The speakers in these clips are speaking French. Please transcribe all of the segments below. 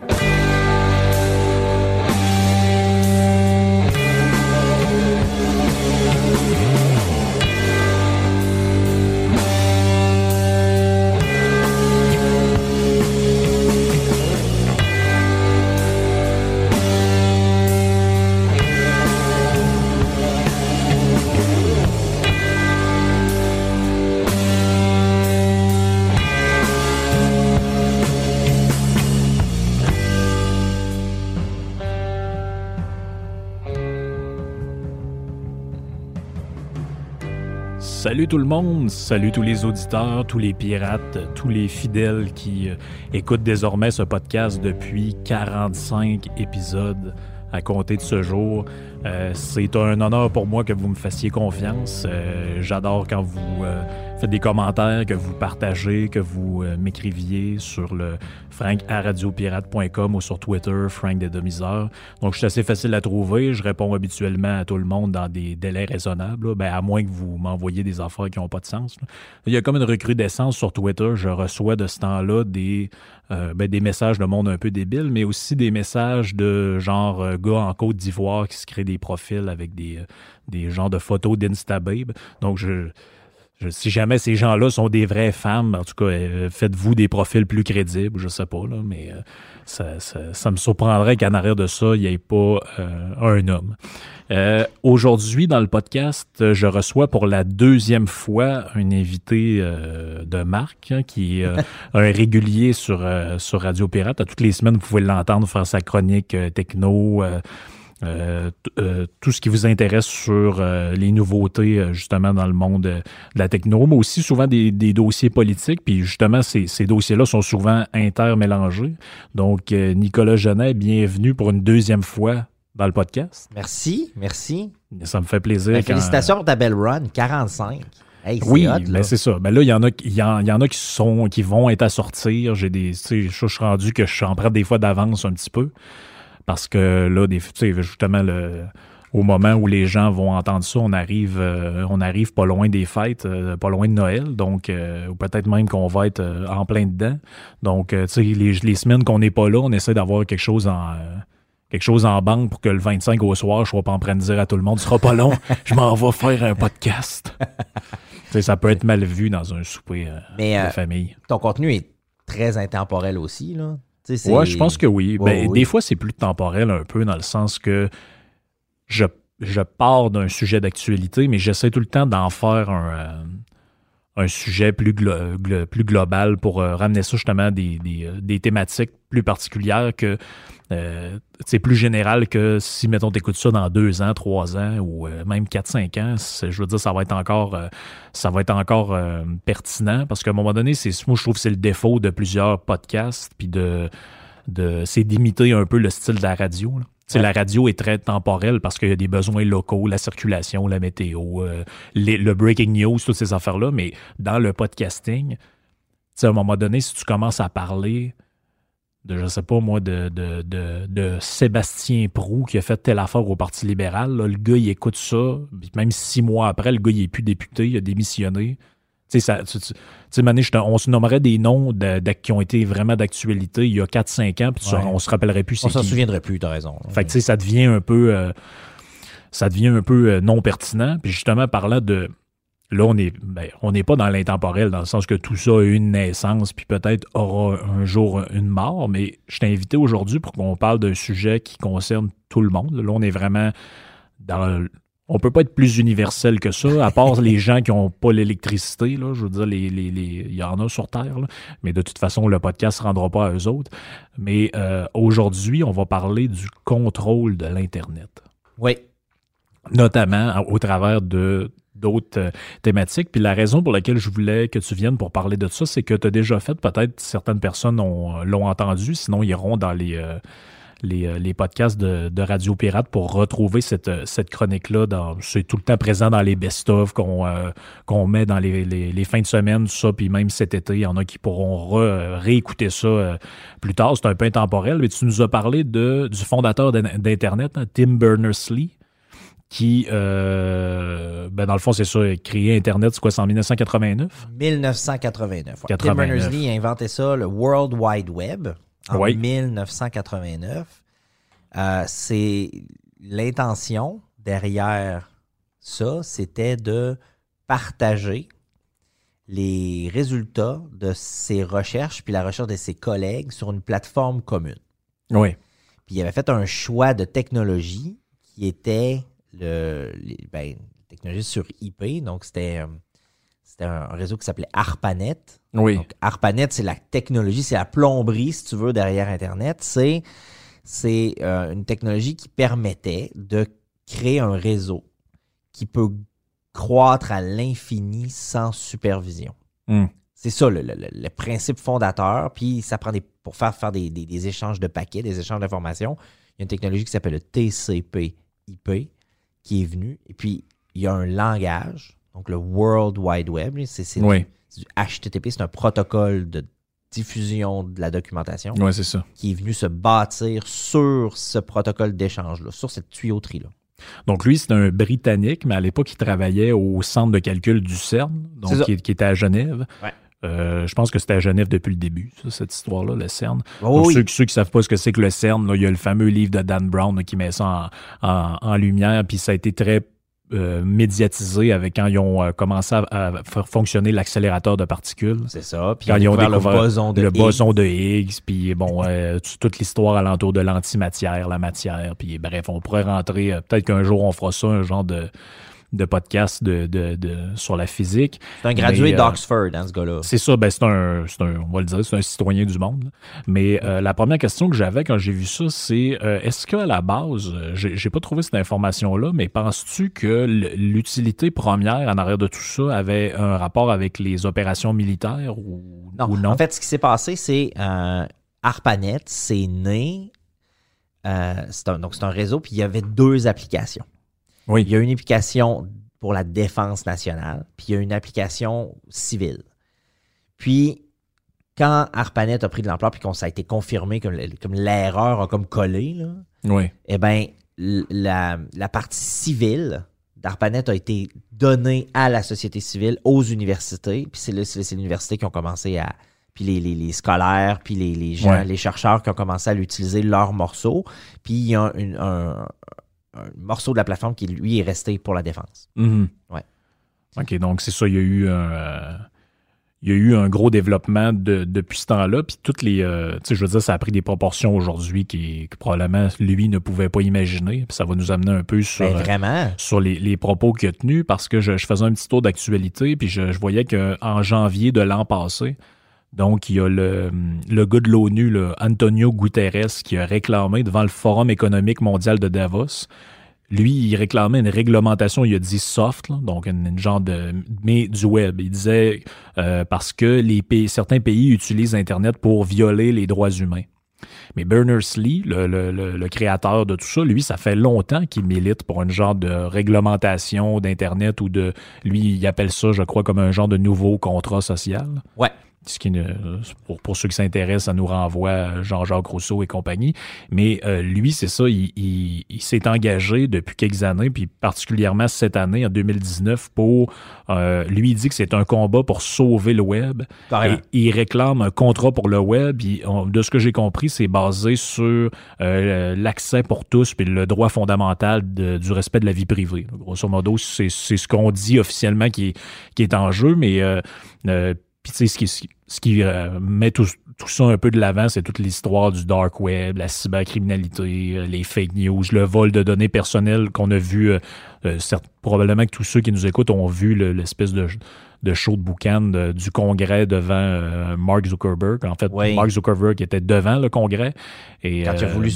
Bye. Salut tout le monde, salut tous les auditeurs, tous les pirates, tous les fidèles qui euh, écoutent désormais ce podcast depuis 45 épisodes à compter de ce jour. Euh, c'est un honneur pour moi que vous me fassiez confiance. Euh, j'adore quand vous faites des commentaires, que vous partagez, que vous m'écriviez sur le frank.radiopirate.com ou sur Twitter, Frank des Demiseurs. Donc, je suis assez facile à trouver. Je réponds habituellement à tout le monde dans des délais raisonnables, ben, à moins que vous m'envoyiez des affaires qui n'ont pas de sens. Il y a comme une recrudescence sur Twitter. Je reçois de ce temps-là des, euh, ben, des messages de monde un peu débile, mais aussi des messages de genre euh, gars en Côte d'Ivoire qui se créent des profils avec des, euh, des genres de photos d'Instababe. Donc, je si jamais ces gens-là sont des vraies femmes, en tout cas, euh, faites-vous des profils plus crédibles, je sais pas, là, mais euh, ça, me surprendrait qu'en arrière de ça, il n'y ait pas euh, un homme. Aujourd'hui, dans le podcast, je reçois pour la deuxième fois un invité de Marc, hein, qui est un régulier sur, sur Radio Pirate. À toutes les semaines, vous pouvez l'entendre faire sa chronique techno euh, euh, tout ce qui vous intéresse sur euh, les nouveautés justement dans le monde de la techno, mais aussi souvent des, dossiers politiques. Puis justement, ces, dossiers-là sont souvent intermélangés. Donc, Nicolas Genet, bienvenue pour une deuxième fois dans le podcast. Merci, merci. Ça me fait plaisir. Ben, félicitations pour ta belle run, 45. oui, ben, c'est ça. Ben là, il y en a, il y, en, a qui sont, qui vont être à sortir. J'ai des, je suis rendu que je suis en prête des fois d'avance un petit peu. Parce que là, des, justement, le, au moment où les gens vont entendre ça, on arrive, euh, on arrive pas loin des fêtes, euh, pas loin de Noël, donc euh, ou peut-être même qu'on va être en plein dedans. Donc, tu sais, les, les, semaines qu'on n'est pas là, on essaie d'avoir quelque chose en quelque chose en banque pour que le 25 au soir, je sois pas en train de dire à tout le monde, ce sera pas long, je m'en vais faire un podcast. ça peut être mal vu dans un souper de famille. Ton contenu est très intemporel aussi, là. Ouais, je pense que oui. Ben, des fois, c'est plus temporel un peu dans le sens que je, je pars d'un sujet d'actualité, mais j'essaie tout le temps d'en faire un, euh, un sujet plus, plus global pour euh, ramener ça justement des, des, euh, des, thématiques plus particulières que c'est plus général que si, mettons, t'écoutes ça dans deux ans, trois ans ou même quatre, cinq ans, je veux dire, ça va être encore, ça va être encore pertinent parce qu'à un moment donné, c'est, moi, je trouve que c'est le défaut de plusieurs podcasts, puis de, de c'est d'imiter un peu le style de la radio. La radio est très temporelle parce qu'il y a des besoins locaux, la circulation, la météo, euh, le breaking news, toutes ces affaires-là. Mais dans le podcasting, à un moment donné, si tu commences à parler de, je sais pas moi, de, de, Sébastien Prou qui a fait telle affaire au Parti libéral, le gars, il écoute ça, même six mois après, le gars, il est plus député, il a démissionné. Tu sais, on se nommerait des noms qui ont été vraiment d'actualité il y a 4-5 ans, puis on se rappellerait plus. On s'en souviendrait plus, tu as raison. Fait que, ça devient un peu, euh, ça devient un peu euh, non pertinent. Puis justement, parlant de, là, on ben, on n'est pas dans l'intemporel, dans le sens que tout ça a eu une naissance, puis peut-être aura un jour une mort, mais je t'ai invité aujourd'hui pour qu'on parle d'un sujet qui concerne tout le monde. Là, on est vraiment dans on peut pas être plus universel que ça, à part les gens qui n'ont pas l'électricité. Là, je veux dire, les, il y en a sur Terre, mais de toute façon, le podcast ne se rendra pas à eux autres. Mais euh, aujourd'hui, on va parler du contrôle de l'Internet. Oui. Notamment au travers de d'autres euh, thématiques. Puis la raison pour laquelle je voulais que tu viennes pour parler de ça, c'est que tu as déjà fait, peut-être certaines personnes l'ont entendu, sinon ils iront dans les... Euh, euh, les, podcasts de, Radio Pirate pour retrouver cette, euh, cette chronique-là. C'est tout le temps présent dans les best-of qu'on euh, met dans les, fins de semaine, tout ça, puis même cet été, il y en a qui pourront réécouter ça plus tard. C'est un peu intemporel, mais tu nous as parlé de, du fondateur d'Internet, hein, Tim Berners-Lee qui, ben dans le fond, c'est ça, créé Internet, c'est quoi, c'est en 1989? 1989. Tim Berners-Lee a inventé ça, le World Wide Web. En Oui. 1989. Euh, c'est l'intention derrière ça, c'était de partager les résultats de ses recherches puis la recherche de ses collègues sur une plateforme commune. Oui. Puis il avait fait un choix de technologie qui était le, les- ben, technologie sur IP. Donc, c'était euh, c'était un réseau qui s'appelait ARPANET. Oui. Donc, ARPANET, c'est la technologie, c'est la plomberie, si tu veux, derrière Internet. C'est c'est euh, une technologie qui permettait de créer un réseau qui peut croître à l'infini sans supervision. Hmm. C'est ça le, le- le- le principe fondateur. Puis ça prend des, pour faire, faire des, des- des échanges de paquets, des échanges d'informations. Il y a une technologie qui s'appelle le TCP/IP qui est venue. Et puis il y a un langage, donc le World Wide Web. C'est Oui. du, HTTP, c'est un protocole de diffusion de la documentation Oui, c'est ça. qui est venu se bâtir sur ce protocole d'échange-là, sur cette tuyauterie-là. Donc lui, c'est un Britannique, mais à l'époque, il travaillait au centre de calcul du CERN, donc qui, qui était à Genève. Ouais. Euh, je pense que c'était à Genève depuis le début, ça, cette histoire-là, le CERN. Oh oui. ceux, ceux qui savent pas ce que c'est que le CERN, là, il y a le fameux livre de Dan Brown là, qui met ça en, en- en lumière, puis ça a été très euh, médiatisé avec quand ils ont euh, commencé à, à faire fonctionner l'accélérateur de particules. C'est ça. Puis Quand ils ont découvert le boson de le Higgs. boson de Higgs, puis bon, euh, toute l'histoire alentour de l'antimatière, la matière, puis bref, on pourrait rentrer, peut-être qu'un jour on fera ça, un genre de, de podcast de, de, de- sur la physique. C'est un gradué euh, d'Oxford, hein, ce gars-là. C'est ça, ben c'est un, un, on va le dire, c'est un citoyen du monde. là. Mais euh, la première question que j'avais quand j'ai vu ça, c'est euh, est-ce qu'à la base, euh, j'ai pas trouvé cette information-là, mais penses-tu que l'utilité première en arrière de tout ça avait un rapport avec les opérations militaires ou Non. ou non? En fait, ce qui s'est passé, c'est euh, ARPANET, c'est né. euh, c'est un, donc, c'est un réseau, puis il y avait deux applications. Oui. Il y a une application pour la défense nationale, puis il y a une application civile. Puis, quand ARPANET a pris de l'ampleur, puis qu'on ça a été confirmé comme, comme l'erreur a comme collé, là, Oui. eh bien, la, la partie civile d'ARPANET a été donnée à la société civile, aux universités. Puis c'est l'université qui ont commencé à. Puis les, les- les scolaires, puis les, les gens, Ouais. les chercheurs qui ont commencé à l'utiliser leur morceau. Puis il y a un, un morceau de la plateforme qui, lui, est resté pour la défense. Mhm. Ouais. OK, donc c'est ça, il y a eu un. euh, il y a eu un gros développement de- depuis ce temps-là, puis toutes les, euh, tu sais, je veux dire, ça a pris des proportions aujourd'hui qui, que probablement lui ne pouvait pas imaginer, puis ça va nous amener un peu sur, Ben, euh, vraiment. sur les, les propos qu'il a tenus, parce que je, je faisais un petit tour d'actualité, puis je, je voyais qu'en janvier de l'an passé, donc il y a le, le gars de l'ONU, Antonio Guterres, qui a réclamé devant le Forum économique mondial de Davos, lui, il réclamait une réglementation, il a dit soft, donc une, genre de mais du web. Il disait euh, parce que certains pays utilisent Internet pour violer les droits humains. Mais Berners-Lee, le, le- le- le créateur de tout ça, lui, ça fait longtemps qu'il milite pour une genre de réglementation d'Internet ou de. Lui, il appelle ça, je crois, comme un genre de nouveau contrat social. Ouais. Ce qui pour, pour ceux qui s'intéressent, ça nous renvoie à Jean-Jacques Rousseau et compagnie. Mais euh, lui, c'est ça, il, il- il s'est engagé depuis quelques années, puis particulièrement cette année, en 2019, pour... euh, lui, il dit que c'est un combat pour sauver le web. Et il réclame un contrat pour le web. Il- on- de ce que j'ai compris, c'est basé sur euh, l'accès pour tous puis le droit fondamental de- du respect de la vie privée. Grosso modo, c'est c'est ce qu'on dit officiellement qui est, qui est en jeu, mais euh, euh, puis tu sais, ce qui, ce qui euh, met tout, tout ça un peu de l'avant, c'est toute l'histoire du dark web, la cybercriminalité, euh, les fake news, le vol de données personnelles qu'on a vu. euh, certes, probablement que tous ceux qui nous écoutent ont vu le- l'espèce de, de show de boucan de- du Congrès devant euh, Mark Zuckerberg. En fait, Oui. Mark Zuckerberg était devant le Congrès. Et, Quand il a voulu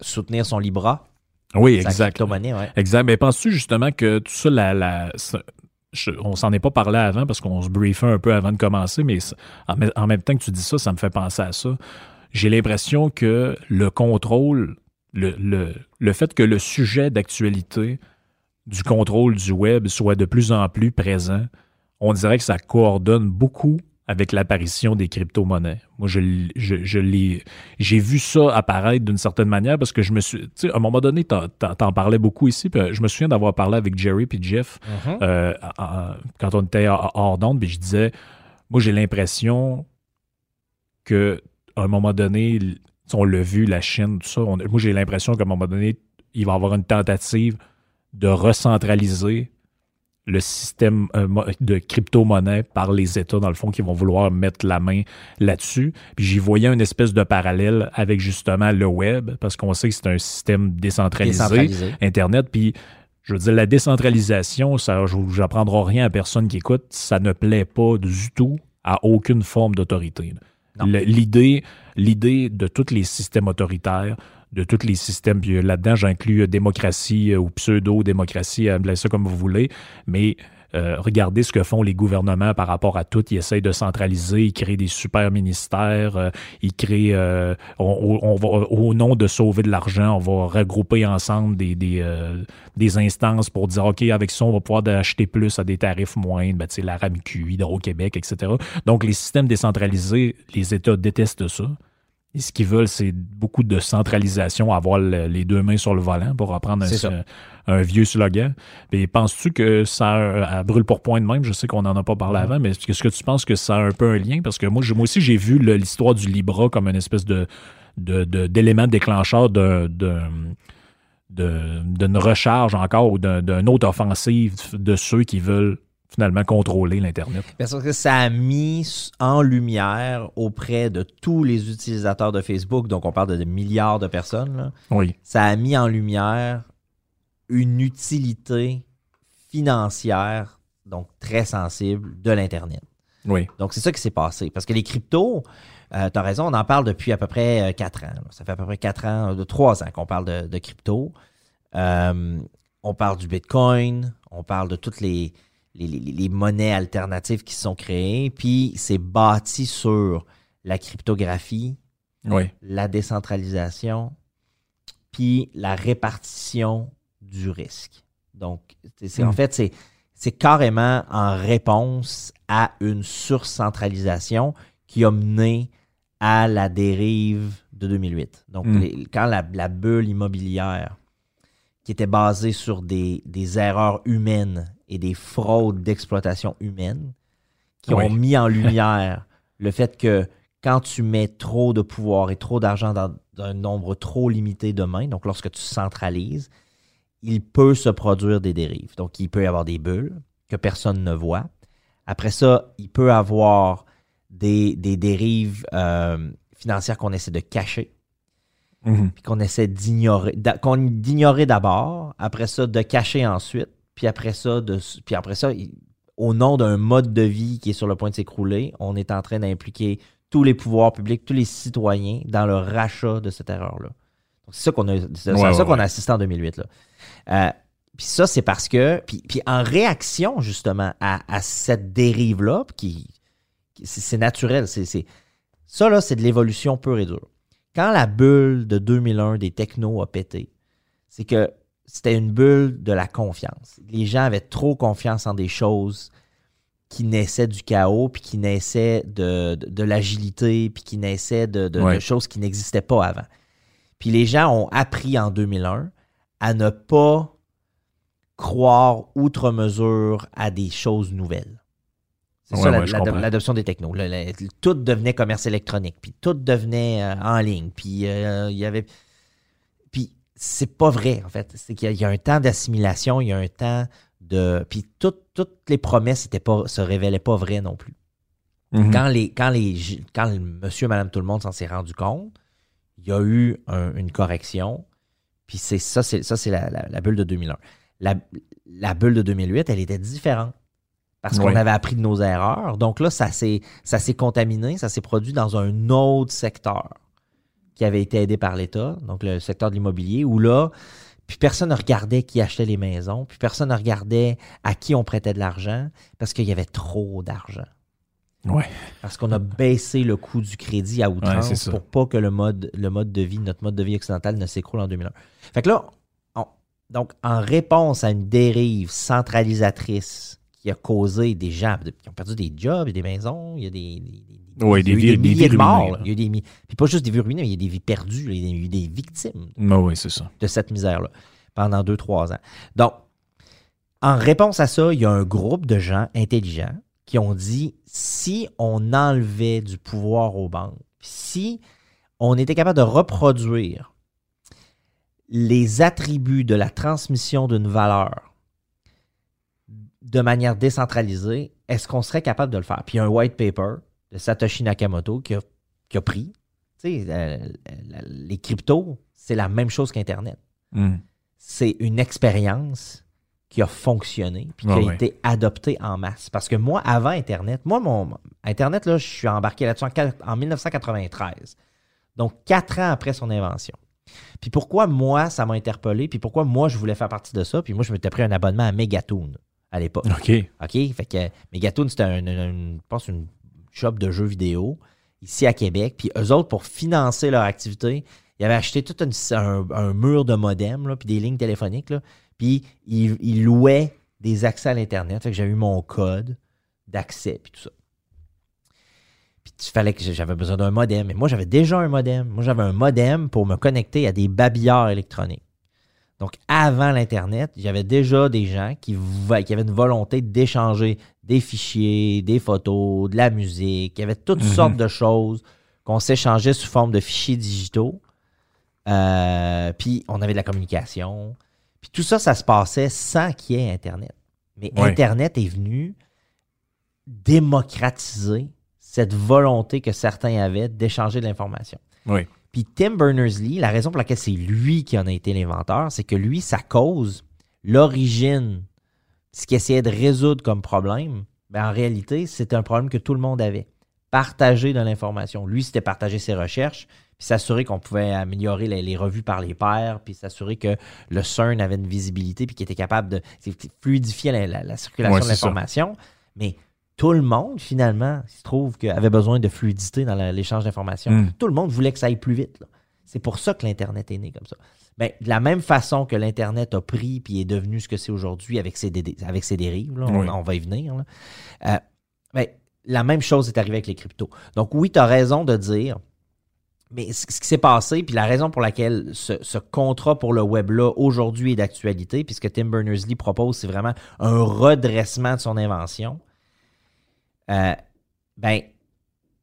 soutenir son Libra, Oui, exact. ouais. Exact. Mais penses-tu justement que tout ça, la, on s'en est pas parlé avant parce qu'on se briefait un peu avant de commencer, mais en, en même temps que tu dis ça, ça me fait penser à ça. J'ai l'impression que le contrôle, le, le, le fait que le sujet d'actualité du contrôle du web soit de plus en plus présent, on dirait que ça coordonne beaucoup avec l'apparition des crypto-monnaies. Moi, je, je, je l'ai, j'ai vu ça apparaître d'une certaine manière parce que je me suis, tu sais, à un moment donné, t'en, t'en- parlais beaucoup ici, puis euh, je me souviens d'avoir parlé avec Jerry puis Jeff Mhm. euh, en- quand on était hors hors d'onde, puis je disais, moi, j'ai l'impression que à un moment donné, on l'a vu, la Chine, tout ça. moi, j'ai l'impression qu'à un moment donné, il va y avoir une tentative de recentraliser le système euh, de crypto-monnaie par les États, dans le fond, qui vont vouloir mettre la main là-dessus. Puis j'y voyais une espèce de parallèle avec justement le web, parce qu'on sait que c'est un système décentralisé, Internet. Puis je veux dire, la décentralisation, ça, je n'apprendrai rien à personne qui écoute, ça ne plaît pas du tout à aucune forme d'autorité. L'idée, l'idée de tous les systèmes autoritaires, de tous les systèmes. Puis euh, là-dedans, j'inclus euh, démocratie euh, ou pseudo-démocratie, appelez ça comme vous voulez, mais regardez ce que font les gouvernements par rapport à tout. Ils essayent de centraliser, ils créent des super ministères, ils créent, on, va, au nom de sauver de l'argent, on va regrouper ensemble des, des, des, instances pour dire, OK, avec ça, on va pouvoir acheter plus à des tarifs moindres, ben, la RAMQ, Hydro-Québec, etc. Donc, les systèmes décentralisés, les États détestent ça. Et ce qu'ils veulent, c'est beaucoup de centralisation, avoir les deux mains sur le volant pour reprendre un, vieux slogan. Mais penses-tu que ça brûle pour point de même? Je sais qu'on n'en a pas parlé avant, mais est-ce que tu penses que ça a un peu un lien? Parce que moi, moi aussi, j'ai vu l'histoire du Libra comme une espèce de d'élément déclencheur d'une recharge encore ou d'une autre offensive de ceux qui veulent finalement contrôler l'Internet. Parce que ça a mis en lumière auprès de tous les utilisateurs de Facebook, donc on parle de, milliards de personnes, oui. ça a mis en lumière une utilité financière, donc très sensible, de l'Internet. Oui. Donc c'est ça qui s'est passé. Parce que les cryptos, euh, tu as raison, on en parle depuis à peu près 4 euh, ans. Ça fait à peu près 4 ans, de 3 ans qu'on parle de, crypto. Euh, on parle du Bitcoin, on parle de toutes les, les, monnaies alternatives qui sont créées. Puis c'est bâti sur la cryptographie, la décentralisation, puis la répartition du risque. Donc, c'est, en hmm. fait, c'est, carrément en réponse à une surcentralisation qui a mené à la dérive de 2008. Donc, hmm. quand la, bulle immobilière, qui était basée sur des, des erreurs humaines et des fraudes d'exploitation humaine qui ont mis en lumière le fait que quand tu mets trop de pouvoir et trop d'argent dans un nombre trop limité de mains, donc lorsque tu centralises, il peut se produire des dérives. Donc, il peut y avoir des bulles que personne ne voit. Après ça, il peut y avoir des, dérives euh, financières qu'on essaie de cacher, mm-hmm. puis qu'on essaie d'ignorer, d'ignorer d'abord, après ça, de cacher ensuite. Puis après ça, de, puis après ça, au nom d'un mode de vie qui est sur le point de s'écrouler, on est en train d'impliquer tous les pouvoirs publics, tous les citoyens dans le rachat de cette erreur-là. C'est ça qu'on a, ça qu'on a assisté en 2008. Là. Euh, puis ça, c'est parce que, puis, puis en réaction justement à, cette dérive-là, qui, c'est naturel, c'est, ça là, c'est de l'évolution pure et dure. Quand la bulle de 2001 des technos a pété, c'est que c'était une bulle de la confiance. Les gens avaient trop confiance en des choses qui naissaient du chaos, puis qui naissaient de, l'agilité, puis qui naissaient de, choses qui n'existaient pas avant. Puis les gens ont appris en 2001 à ne pas croire outre mesure à des choses nouvelles. C'est ça l'adoption des technos. tout devenait commerce électronique, puis tout devenait euh, en ligne, puis euh, il y avait c'est pas vrai, en fait. C'est qu'il y, a un temps d'assimilation, il y a un temps de. Puis toutes les promesses ne se révélaient pas vraies non plus. Mhm. Quand les. Quand les. Quand monsieur, madame, tout le monde s'en s'est rendu compte, il y a eu une correction. Puis c'est ça, c'est ça, c'est la, bulle de 2001. La, bulle de 2008, elle était différente. Parce qu'on avait appris de nos erreurs. Donc là, ça s'est contaminé, ça s'est produit dans un autre secteur qui avait été aidé par l'État, donc le secteur de l'immobilier, où là, puis personne ne regardait qui achetait les maisons, puis personne ne regardait à qui on prêtait de l'argent, parce qu'il y avait trop d'argent. Ouais. Parce qu'on a baissé le coût du crédit à outrance pour pas que le mode, le mode de vie, notre mode de vie occidental ne s'écroule en 2001. Fait que là, donc en réponse à une dérive centralisatrice qui a causé des gens qui ont perdu des jobs et des maisons, il y a des oui, des, vies, des, milliers de morts. Il y a des, puis pas juste des vies ruinées, mais il y a des vies perdues. Il y a eu des victimes oui, c'est ça. de cette misère-là pendant deux, trois ans. Donc, en réponse à ça, il y a un groupe de gens intelligents qui ont dit si on enlevait du pouvoir aux banques, si on était capable de reproduire les attributs de la transmission d'une valeur de manière décentralisée, est-ce qu'on serait capable de le faire? Puis il y a un white paper de Satoshi Nakamoto qui a, qui a pris. Tu sais, euh, les cryptos, c'est la même chose qu'Internet. Hmm. C'est une expérience qui a fonctionné puis qui Ah a ouais. été adoptée en masse. Parce que moi, avant Internet, moi, mon Internet, là, je suis embarqué là-dessus en, en 1993. Donc, quatre ans après son invention. Puis pourquoi moi, ça m'a interpellé, puis pourquoi moi, je voulais faire partie de ça, puis moi, je m'étais pris un abonnement à Megatoon à l'époque. OK. OK? Fait que Megatoon, c'était un, un- un- je pense une shop de jeux vidéo ici à Québec. Puis eux autres, pour financer leur activité, ils avaient acheté tout un, mur de modem, là, puis des lignes téléphoniques. puis ils, louaient des accès à l'Internet. J'ai eu mon code d'accès, puis tout ça. Puis il fallait que j'avais besoin d'un modem. Mais moi, j'avais déjà un modem. Moi, j'avais un modem pour me connecter à des babillards électroniques. Donc, avant l'Internet, j'avais déjà des gens qui, avaient une volonté d'échanger des fichiers, des photos, de la musique. Il y avait toutes Mhm. sortes de choses qu'on s'échangeait sous forme de fichiers digitaux. Euh, puis, on avait de la communication. Puis, tout ça, ça se passait sans qu'il y ait Internet. Mais. Internet est venu démocratiser cette volonté que certains avaient d'échanger de l'information. Oui. Puis Tim Berners-Lee, la raison pour laquelle c'est lui qui en a été l'inventeur, c'est que lui, sa cause, l'origine, ce qu'il essayait de résoudre comme problème, ben en réalité, c'était un problème que tout le monde avait. Partager de l'information. Lui, c'était partager ses recherches, puis s'assurer qu'on pouvait améliorer les, les revues par les pairs, puis s'assurer que le CERN avait une visibilité, puis qu'il était capable de fluidifier la, la- la circulation Ouais, de l'information. Mais tout le monde, finalement, il se trouve qu'il avait besoin de fluidité dans l'échange d'informations. Mm. Tout le monde voulait que ça aille plus vite. C'est pour ça que l'Internet est né comme ça. Ben, de la même façon que l'Internet a pris puis est devenu ce que c'est aujourd'hui avec ses, dé- avec ses dérives, là, on, Oui. on va y venir, là. Euh, ben, la même chose est arrivée avec les cryptos. Donc oui, tu as raison de dire, mais ce qui s'est passé, puis la raison pour laquelle ce, ce contrat pour le web-là aujourd'hui est d'actualité, puis ce que Tim Berners-Lee propose, c'est vraiment un redressement de son invention. Euh, ben,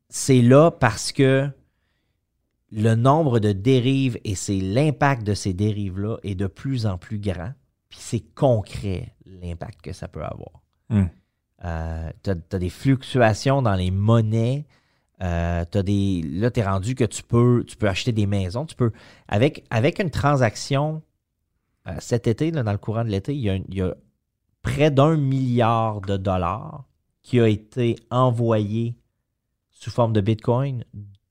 c'est là parce que le nombre de dérives et c'est l'impact de ces dérives-là est de plus en plus grand. Puis c'est concret l'impact que ça peut avoir. Hmm. Euh, tu as, des fluctuations dans les monnaies. Euh, des, là, tu es rendu que tu peux, tu peux acheter des maisons. Tu peux, avec, avec une transaction euh, cet été, là, dans le courant de l'été, il y a près d'un milliard de dollars qui a été envoyé sous forme de Bitcoin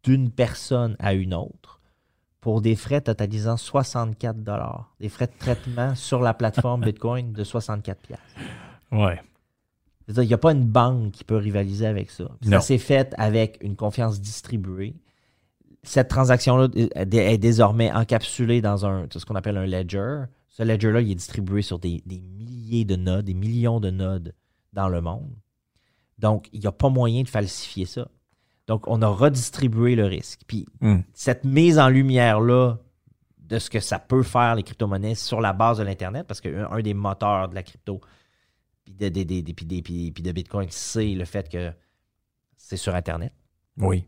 d'une personne à une autre pour des frais totalisant 64 dollars. Des frais de traitement sur la plateforme Bitcoin de 64 piastres. Ouais. Il n'y a pas une banque qui peut rivaliser avec ça. Ça s'est fait avec une confiance distribuée. Cette transaction-là est est désormais encapsulée dans un, ce qu'on appelle un ledger. Ce ledger-là, il est distribué sur des, des milliers de nodes, des millions de nodes dans le monde. Donc, il n'y a pas moyen de falsifier ça. Donc, on a redistribué le risque. Puis, Hmm. cette mise en lumière-là de ce que ça peut faire, les crypto-monnaies, sur la base de l'Internet, parce qu'un un des moteurs de la crypto, puis de, de- Bitcoin, c'est le fait que c'est sur Internet. Oui.